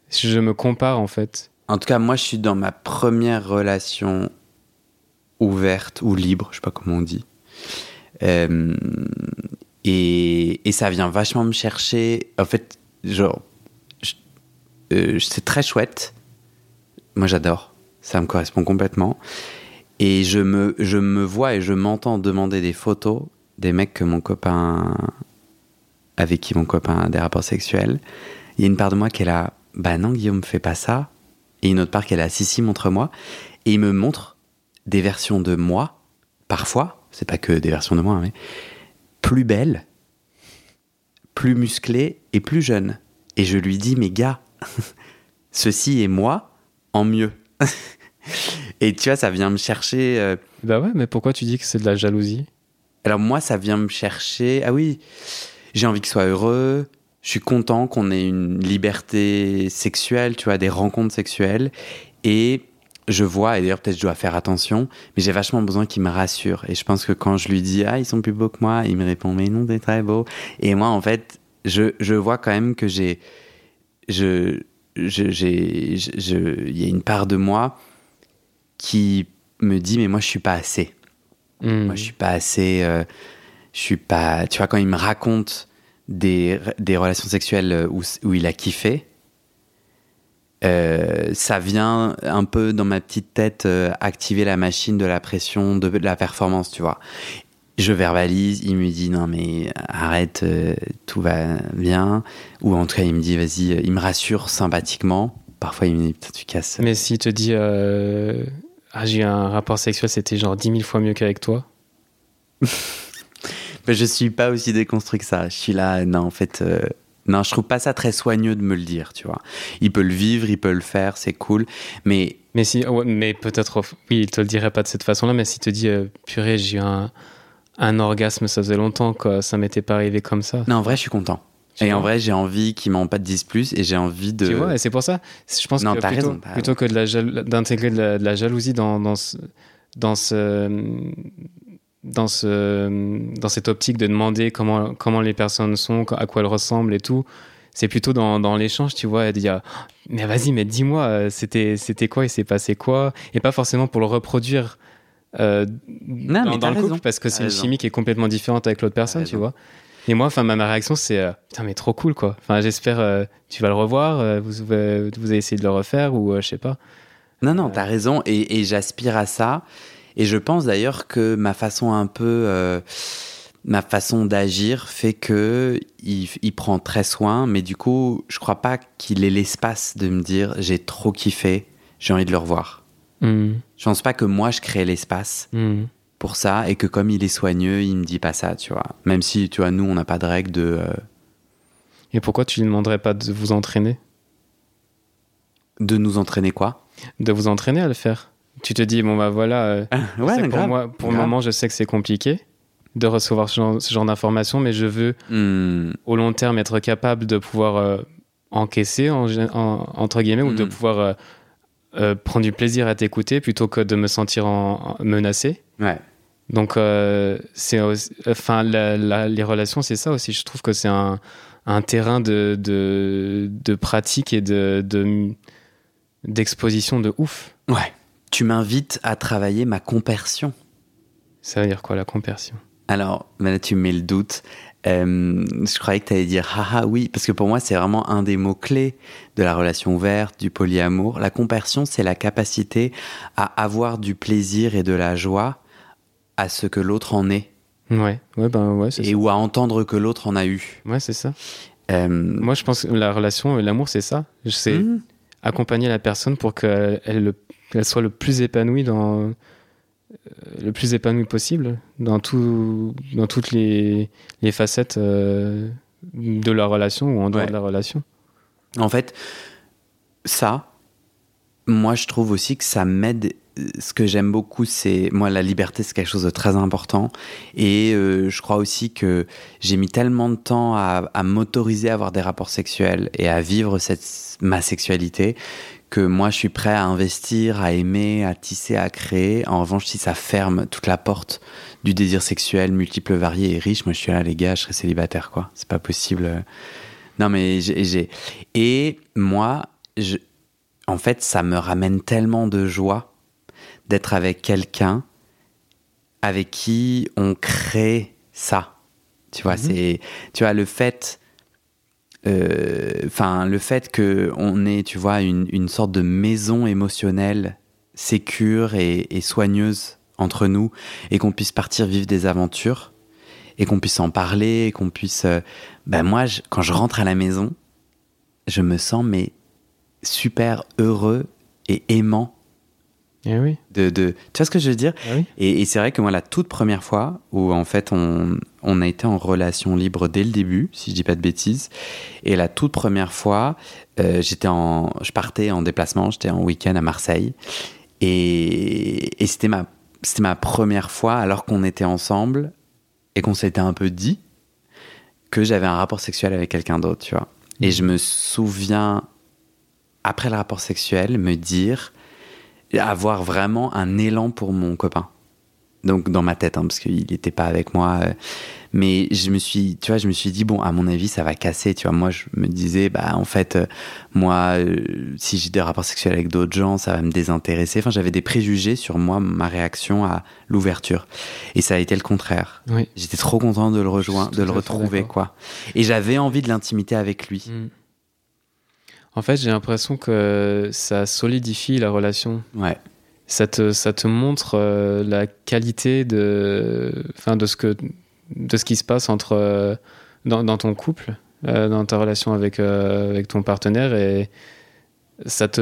Je me compare, en fait. En tout cas, moi, je suis dans ma première relation ouverte ou libre, je sais pas comment on dit. Euh, et, ça vient vachement me chercher. En fait, genre, euh, c'est très chouette. Moi, j'adore. Ça me correspond complètement. Et je me, je me vois et je m'entends demander des photos des mecs que mon copain. avec qui mon copain a des rapports sexuels. Il y a une part de moi qui est là, bah non, Guillaume, fais pas ça. Et une autre part qui est là, si, si, montre-moi. Et il me montre des versions de moi, parfois, c'est pas que des versions de moi, hein, mais plus belle, plus musclée et plus jeune. Et je lui dis, mais gars, [laughs] ceci est moi en mieux. [laughs] et tu vois, ça vient me chercher. Euh, bah ouais, mais pourquoi tu dis que c'est de la jalousie? Alors moi, ça vient me chercher. Ah oui, j'ai envie qu'il soit heureux. Je suis content qu'on ait une liberté sexuelle, tu vois, des rencontres sexuelles. Et je vois, et d'ailleurs peut-être je dois faire attention, mais j'ai vachement besoin qu'il me rassure. Et je pense que quand je lui dis ah ils sont plus beaux que moi, il me répond mais non t'es très beau. Et moi en fait je, je vois quand même que j'ai je j'ai il y a une part de moi qui me dit mais moi je suis pas assez. Hmm. Moi je suis pas assez. Euh, je suis pas. Tu vois quand il me raconte des, des relations sexuelles où, où il a kiffé euh, ça vient un peu dans ma petite tête euh, activer la machine de la pression, de, la performance, tu vois. Je verbalise, il me dit non mais arrête, euh, tout va bien. Ou en tout cas il me dit vas-y, il me rassure sympathiquement. Parfois il me dit putain tu casses. Mais s'il te dit ah, j'ai eu un rapport sexuel, c'était genre 10 000 fois mieux qu'avec toi. [laughs] mais je suis pas aussi déconstruit que ça. Je suis là, non en fait non, je trouve pas ça très soigneux de me le dire, tu vois. Il peut le vivre, il peut le faire, c'est cool, mais... Mais, si, mais peut-être, oui, il te le dirait pas de cette façon-là, mais s'il te dit, euh, purée, j'ai eu un, un, orgasme, ça faisait longtemps que ça m'était pas arrivé comme ça. Non, en vrai, je suis content. et en vrai, j'ai envie qu'il m'en pas de 10 plus et j'ai envie de. Tu vois, et c'est pour ça. Je pense non, que plutôt, raison, plutôt que d'intégrer de, de, la jalousie dans, dans ce, dans ce dans, ce, dans cette optique de demander comment, comment les personnes sont, à quoi elles ressemblent et tout. C'est plutôt dans, dans l'échange, tu vois, de dire Mais vas-y, mais dis-moi, euh, c'était, c'était quoi, il s'est passé quoi? Et pas forcément pour le reproduire euh, non, dans, le couple, parce que c'est une chimie qui est complètement différente avec l'autre personne, tu vois. Et moi, enfin, ma, réaction, c'est euh, Putain, mais trop cool, quoi. Enfin, j'espère, tu vas le revoir, vous, vous avez essayé de le refaire, ou je sais pas. Non, non, t'as raison, et, et j'aspire à ça. Et je pense d'ailleurs que ma façon un peu, euh, ma façon d'agir fait que il, il, prend très soin, mais du coup, je crois pas qu'il ait l'espace de me dire j'ai trop kiffé, j'ai envie de le revoir. Mm. Je pense pas que moi je crée l'espace. Mm. Pour ça, et que comme il est soigneux, il me dit pas ça, tu vois. Même si, tu vois, nous, on n'a pas de règle de. Euh, et pourquoi tu lui demanderais pas de vous entraîner? De nous entraîner quoi? De vous entraîner à le faire tu te dis, bon, bah voilà, euh, ah, ouais, pour, moi, pour le moment, je sais que c'est compliqué de recevoir ce genre, genre d'informations, mais je veux hmm. au long terme être capable de pouvoir euh, encaisser, en, entre guillemets, ou de hmm. pouvoir euh, prendre du plaisir à t'écouter plutôt que de me sentir en, menacé. Ouais. Donc, c'est enfin, les relations, c'est ça aussi. Je trouve que c'est un, un terrain de, de, de pratique et de, de- d'exposition de ouf. Ouais. Tu m'invites à travailler ma compersion. Ça veut dire quoi la compersion? Alors, là, tu me mets le doute. Euh, je croyais que tu allais dire haha oui, parce que pour moi, c'est vraiment un des mots-clés de la relation ouverte, du polyamour. La compersion, c'est la capacité à avoir du plaisir et de la joie à ce que l'autre en est, Ouais, ouais, ben ouais, c'est et ça. ou à entendre que l'autre en a eu. Ouais, c'est ça. Euh, Moi, je pense que la relation, l'amour, c'est ça. C'est hmm, accompagner la personne pour qu'elle elle, le- qu'elle soit le plus épanouie dans euh, le plus épanouie possible dans tout dans toutes les, les facettes euh, de la relation ou en dehors Ouais. de la relation. En fait, ça, moi, je trouve aussi que ça m'aide. Ce que j'aime beaucoup, c'est moi la liberté, c'est quelque chose de très important, et euh, je crois aussi que j'ai mis tellement de temps à, à m'autoriser à avoir des rapports sexuels et à vivre cette ma sexualité que moi, je suis prêt à investir, à aimer, à tisser, à créer. En revanche, si ça ferme toute la porte du désir sexuel multiple, varié et riche, moi, je suis là, les gars, je serai célibataire, quoi. C'est pas possible. Non, mais j'ai. Et moi, je... en fait, ça me ramène tellement de joie d'être avec quelqu'un avec qui on crée ça. Tu vois, Mhm. c'est. Tu vois, le fait. Euh, Enfin, le fait que on ait, tu vois, une, une sorte de maison émotionnelle sécure et, et soigneuse entre nous et qu'on puisse partir vivre des aventures et qu'on puisse en parler et qu'on puisse. euh, ben moi, quand je rentre à la maison, je me sens mais super heureux et aimant Eh oui. de, de... Tu vois ce que je veux dire? Oui. Et, et c'est vrai que moi, la toute première fois où en fait on, on a été en relation libre dès le début, si je dis pas de bêtises, et la toute première fois, euh, j'étais en, je partais en déplacement, j'étais en week-end à Marseille, et, et c'était ma, c'était ma première fois alors qu'on était ensemble et qu'on s'était un peu dit que j'avais un rapport sexuel avec quelqu'un d'autre, tu vois. Et je me souviens après le rapport sexuel me dire avoir vraiment un élan pour mon copain. Donc dans ma tête, hein, parce qu'il n'était pas avec moi. euh, mais je me suis, tu vois, je me suis dit bon, à mon avis, ça va casser. Tu vois, moi, je me disais, bah en fait, euh, moi, euh, si j'ai des rapports sexuels avec d'autres gens, ça va me désintéresser. Enfin, j'avais des préjugés sur moi, ma réaction à l'ouverture. Et ça a été le contraire. Oui. J'étais trop content de le rejoindre, de le retrouver, quoi. Et j'avais envie de l'intimité avec lui. Mm. En fait, j'ai l'impression que ça solidifie la relation. Ouais. Ça te, ça te montre euh, la qualité de, enfin, de, ce que, de ce qui se passe entre, euh, dans, dans ton couple, euh, dans ta relation avec, avec ton partenaire. Et ça te,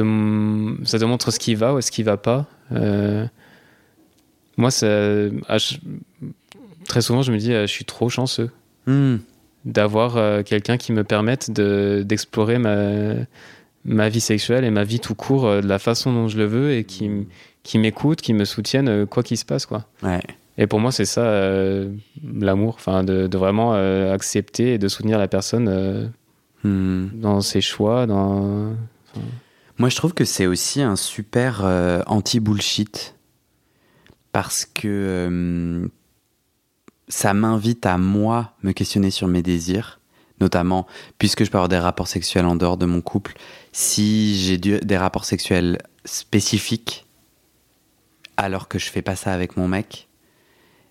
ça te montre ce qui va ou ce qui va pas. Moi, ça, ah, je- très souvent, je me dis, je suis trop chanceux Hmm. D'avoir euh, quelqu'un qui me permette de- d'explorer ma, ma vie sexuelle et ma vie tout court euh, de la façon dont je le veux et qui, qui m'écoute, qui me soutienne, euh, quoi qu'il se passe. Quoi. Ouais. Et pour moi, c'est ça l'amour, enfin, de, de vraiment accepter et de soutenir la personne Hmm. dans ses choix. Dans... Moi, je trouve que c'est aussi un super anti-bullshit parce que ça m'invite à moi me questionner sur mes désirs, notamment puisque je peux avoir des rapports sexuels en dehors de mon couple. Si j'ai des rapports sexuels spécifiques alors que je fais pas ça avec mon mec,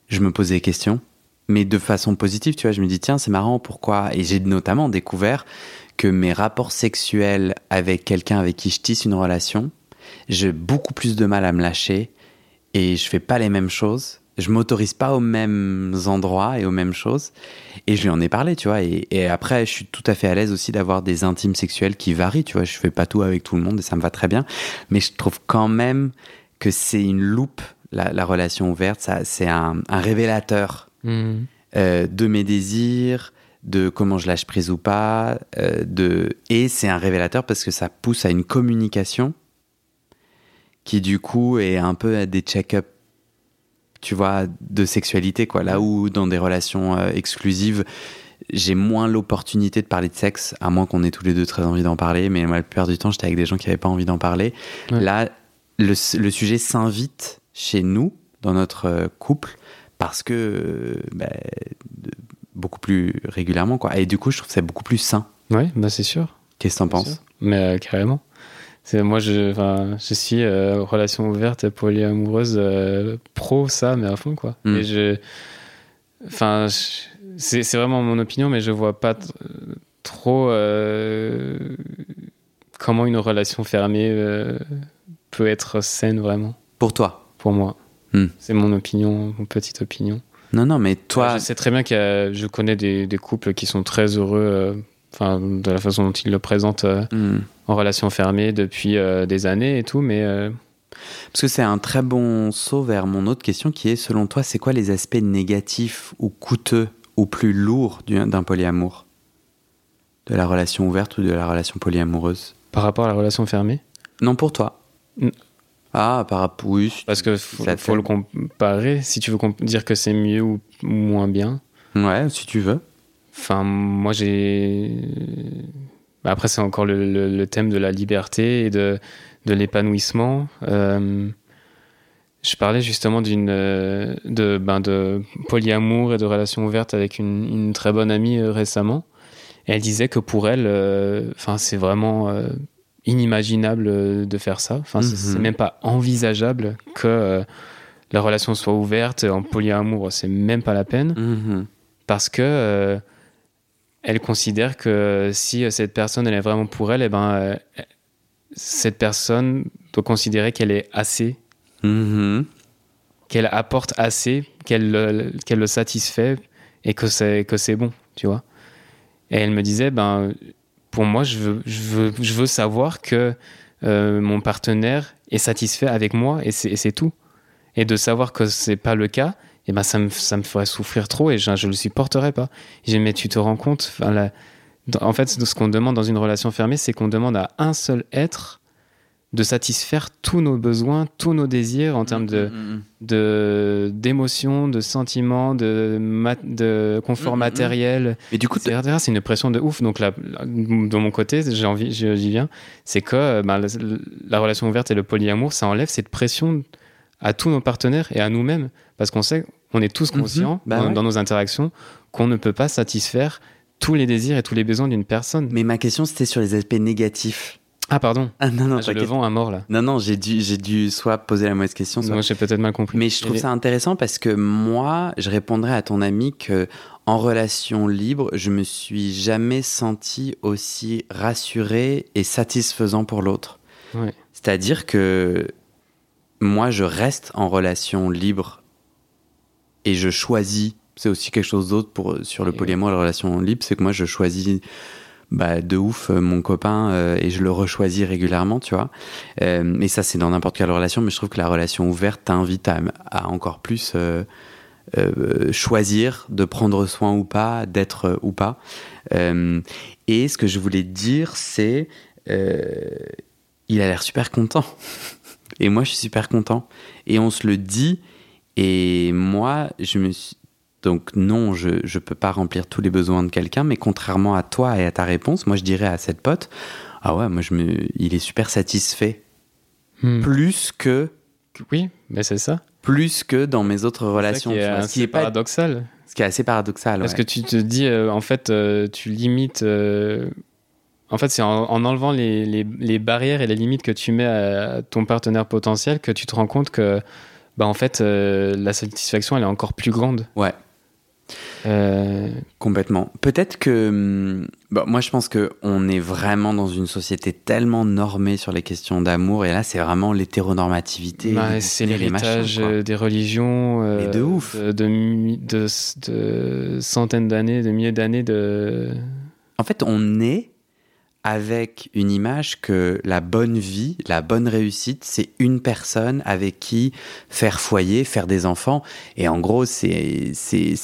je me pose des questions, mais de façon positive, tu vois. Je me dis tiens, c'est marrant, pourquoi? Et j'ai notamment découvert que mes rapports sexuels avec quelqu'un avec qui je tisse une relation, j'ai beaucoup plus de mal à me lâcher et je fais pas les mêmes choses. Je m'autorise pas aux mêmes endroits et aux mêmes choses. Et je lui en ai parlé, tu vois. Et, et après, je suis tout à fait à l'aise aussi d'avoir des intimes sexuels qui varient, tu vois. Je fais pas tout avec tout le monde et ça me va très bien. Mais je trouve quand même que c'est une loupe, la, la relation ouverte. C'est un, un révélateur Mhm. euh, de mes désirs, de comment je lâche prise ou pas, euh, de et c'est un révélateur parce que ça pousse à une communication qui du coup est un peu à des check-up, tu vois, de sexualité quoi. Là où dans des relations euh, exclusives, j'ai moins l'opportunité de parler de sexe, à moins qu'on ait tous les deux très envie d'en parler. Mais moi, la plupart du temps, j'étais avec des gens qui n'avaient pas envie d'en parler. Ouais. Là, le, le sujet s'invite chez nous, dans notre euh, couple, parce que euh, bah, beaucoup plus régulièrement, quoi. Et du coup, je trouve que c'est beaucoup plus sain. Ouais, bah c'est sûr. Qu'est-ce que t'en penses? Mais euh, carrément. C'est moi je enfin, je suis euh, relation ouverte polyamoureuse euh, pro ça mais à fond quoi. Mm. Et je enfin c'est c'est vraiment mon opinion mais je vois pas trop euh, comment une relation fermée euh, peut être saine vraiment Pour toi? Pour moi. Mm. C'est mon opinion, mon petite opinion. Non, non, mais toi. je sais très bien que je connais des, des couples qui sont très heureux euh, enfin de la façon dont ils le présentent euh, Hmm. en relation fermée depuis euh, des années et tout, mais euh, Parce que c'est un très bon saut vers mon autre question qui est, selon toi, c'est quoi les aspects négatifs ou coûteux ou plus lourds du- d'un polyamour? De la relation ouverte ou de la relation polyamoureuse? par rapport à la relation fermée, Non, pour toi. Mm. Ah, par rapport. Oui. si- parce que faut, faut le comparer. Si tu veux dire que c'est mieux ou moins bien, Ouais, si tu veux. Enfin moi j'ai. Bah, Après c'est encore le, le- le thème de la liberté et de, de l'épanouissement. Euh, je parlais justement d'une euh, de ben de polyamour et de relation ouverte avec une, une très bonne amie euh, récemment. Et elle disait que pour elle, euh, c'est vraiment euh, inimaginable de faire ça. Enfin c'est- c'est Mhm. même pas envisageable que la relation soit ouverte en polyamour. C'est même pas la peine Mhm. parce que elle considère que si euh, cette personne elle est vraiment pour elle, et ben euh, cette personne doit considérer qu'elle est assez, Mhm. qu'elle apporte assez, qu'elle le- satisfait et que c'est que c'est bon, tu vois. Et elle me disait ben pour moi je veux je veux je veux savoir que euh, mon partenaire est satisfait avec moi et c'est et c'est tout. Et de savoir que c'est pas le cas, et ben ça me, ça me ferait souffrir trop et je, je le supporterais pas. J'ai mais tu te rends compte, enfin, la- dans- en fait, ce qu'on demande dans une relation fermée, c'est qu'on demande à un seul être de satisfaire tous nos besoins, tous nos désirs en termes de, Mhm. de d'émotions, de sentiments, de, de confort matériel. Mais du coup. C'est une pression de ouf. Donc, là, de mon côté, j'ai envie, j'y j'y viens, c'est que euh, ben, la, la relation ouverte et le polyamour, ça enlève cette pression à tous nos partenaires et à nous-mêmes. Parce qu'on sait, on est tous Mhm. conscients Bah dans, ouais. dans nos interactions qu'on ne peut pas satisfaire tous les désirs et tous les besoins d'une personne. mais ma question c'était sur les aspects négatifs. Ah, pardon. Ah non, non, Ah, je le t'inquiète. vends à mort, là. Non, non, j'ai dû, j'ai dû soit poser la mauvaise question, soit Moi, j'ai peut-être mal compris. Mais je trouve Et- ça intéressant parce que moi, je répondrais à ton ami que en relation libre, je me suis jamais senti aussi rassuré et satisfaisant pour l'autre. Ouais. C'est-à-dire que moi, je reste en relation libre et je choisis. C'est aussi quelque chose d'autre pour sur le Et- polyamour, la relation libre, c'est que moi, je choisis bah, de ouf euh, mon copain euh, et je le rechoisis régulièrement, tu vois. Euh, mais ça, c'est dans n'importe quelle relation, mais je trouve que la relation ouverte t'invite à, à encore plus euh, choisir de prendre soin ou pas, d'être ou pas. Et ce que je voulais dire, c'est il a l'air super content. [laughs] Et moi, je suis super content. Et on se le dit. Et moi, je me suis. Donc, non, je ne peux pas remplir tous les besoins de quelqu'un, mais contrairement à toi et à ta réponse, moi, je dirais à cette pote Ah ouais, moi, je me... il est super satisfait. Hmm. Plus que. Oui, mais c'est ça. Plus que dans mes autres relations. qui est vois, ce, qui est pas, paradoxal. ce qui est assez paradoxal. Parce ouais. que tu te dis, euh, en fait, euh, tu limites. euh, En fait, c'est en, en enlevant les, les- les barrières et les limites que tu mets à ton partenaire potentiel que tu te rends compte que, bah, en fait, euh, la satisfaction, elle est encore plus grande. Ouais. Euh, Complètement. Peut-être que. hum, Bon, moi, je pense qu'on est vraiment dans une société tellement normée sur les questions d'amour, et là, c'est vraiment l'hétéronormativité. bah, c'est l'héritage euh, des religions. euh, de ouf. De, de mi- de- de centaines d'années, de milliers d'années de. En fait, on est avec une image que la bonne vie, la bonne réussite, c'est une personne avec qui faire foyer, faire des enfants. Et en gros, c'est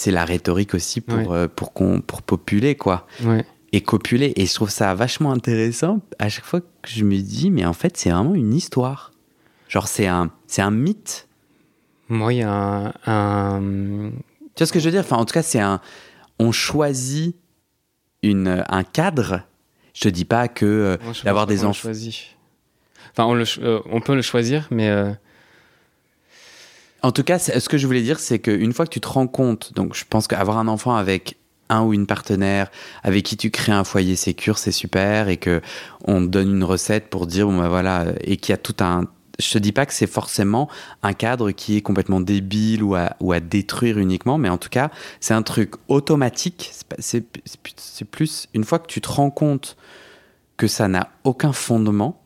la rhétorique aussi pour, Ouais. euh, pour, qu'on pour populer, quoi. Ouais. et copuler. Et je trouve ça vachement intéressant à chaque fois que je me dis, mais en fait, c'est vraiment une histoire. Genre, c'est un, c'est un mythe. Moi, il y a un- un Tu vois ce que je veux dire? Enfin, en tout cas, c'est un. On choisit une, un cadre. Je te dis pas que euh, d'avoir des enfants. Enfin, on, le euh, on peut le choisir, mais euh, En tout cas, ce que je voulais dire, c'est qu'une fois que tu te rends compte, donc je pense qu'avoir un enfant avec un ou une partenaire avec qui tu crées un foyer sécure, c'est super, et que on te donne une recette pour dire, bon ben voilà, et qu'il y a tout un je te dis pas que c'est forcément un cadre qui est complètement débile ou à, ou à détruire uniquement, mais en tout cas, c'est un truc automatique. C'est plus une fois que tu te rends compte que ça n'a aucun fondement,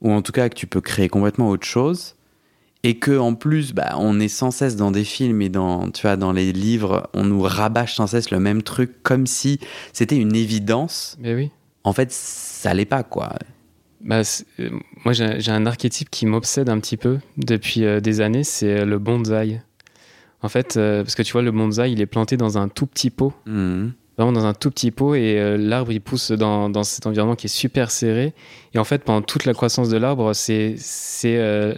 ou en tout cas que tu peux créer complètement autre chose, et que en plus, bah, on est sans cesse dans des films et dans, tu vois, dans les livres, on nous rabâche sans cesse le même truc comme si c'était une évidence. Mais oui. En fait, ça l'est pas, quoi bah, euh, Moi, j'ai un archétype qui m'obsède un petit peu depuis euh, des années, c'est euh, le bonsaï. En fait, parce que tu vois, le bonsaï, il est planté dans un tout petit pot. Mmh. Vraiment dans un tout petit pot et l'arbre il pousse dans, dans, cet environnement qui est super serré et en fait pendant toute la croissance de l'arbre c'est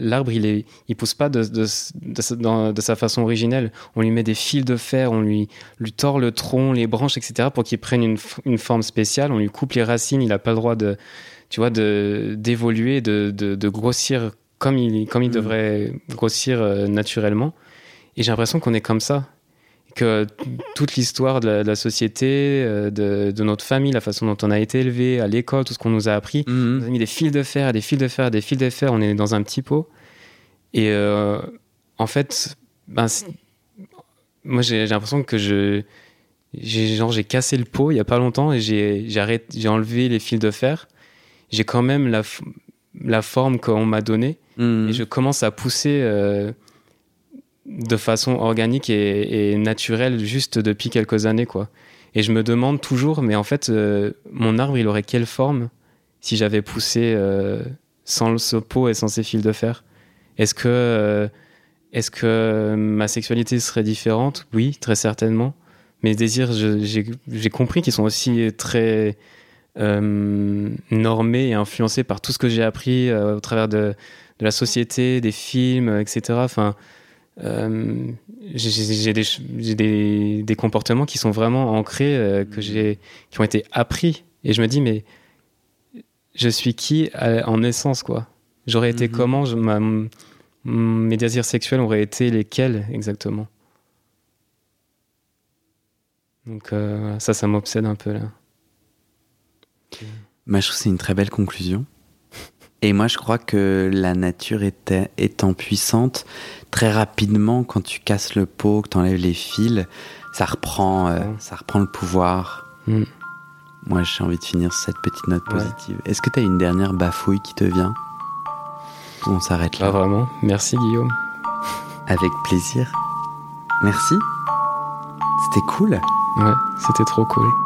l'arbre il est il pousse pas de, de, de, de, sa façon originelle on lui met des fils de fer on lui lui tord le tronc les branches etc pour qu'il prenne une, une forme spéciale on lui coupe les racines il a pas le droit de tu vois, d'évoluer, de, de, de, grossir comme il, comme il mm. devrait grossir euh, naturellement. Et j'ai l'impression qu'on est comme ça. Que toute l'histoire de, la société, euh, de, de, notre famille, la façon dont on a été élevé, à l'école, tout ce qu'on nous a appris, mm. on nous a mis des fils de fer, des fils de fer, des fils de fer, on est dans un petit pot. Et euh, en fait, ben, moi j'ai l'impression que je j'ai cassé le pot il y a pas longtemps et j'ai enlevé les fils de fer j'ai quand même la, la forme qu'on m'a donnée mhm. et je commence à pousser euh, de façon organique et, naturelle juste depuis quelques années quoi. Et je me demande toujours, mais en fait, euh, mon arbre, il aurait quelle forme si j'avais poussé euh, sans ce pot et sans ces fils de fer? Est-ce que, est-ce que ma sexualité serait différente? Oui, très certainement. Mes désirs, j'ai compris qu'ils sont aussi très euh, normé et influencé par tout ce que j'ai appris euh, au travers de, de, la société, des films, etc. Enfin, euh, j'ai des, des, des, comportements qui sont vraiment ancrés, que j'ai, qui ont été appris. Et je me dis, mais je suis qui en essence, quoi? J'aurais été mhm. comment? Je, ma, Mes désirs sexuels auraient été lesquels exactement? Donc ça, ça m'obsède un peu là. Moi, je trouve que c'est une très belle conclusion. Et moi, je crois que la nature était, étant puissante, très rapidement, quand tu casses le pot, que tu enlèves les fils, ça reprend, euh, ça reprend le pouvoir. Mm. Moi, j'ai envie de finir cette petite note positive. Est-ce que tu as une dernière bafouille qui te vient? Ou on s'arrête là? Pas vraiment. Merci, Guillaume. Avec plaisir. Merci. C'était cool. Ouais, c'était trop cool.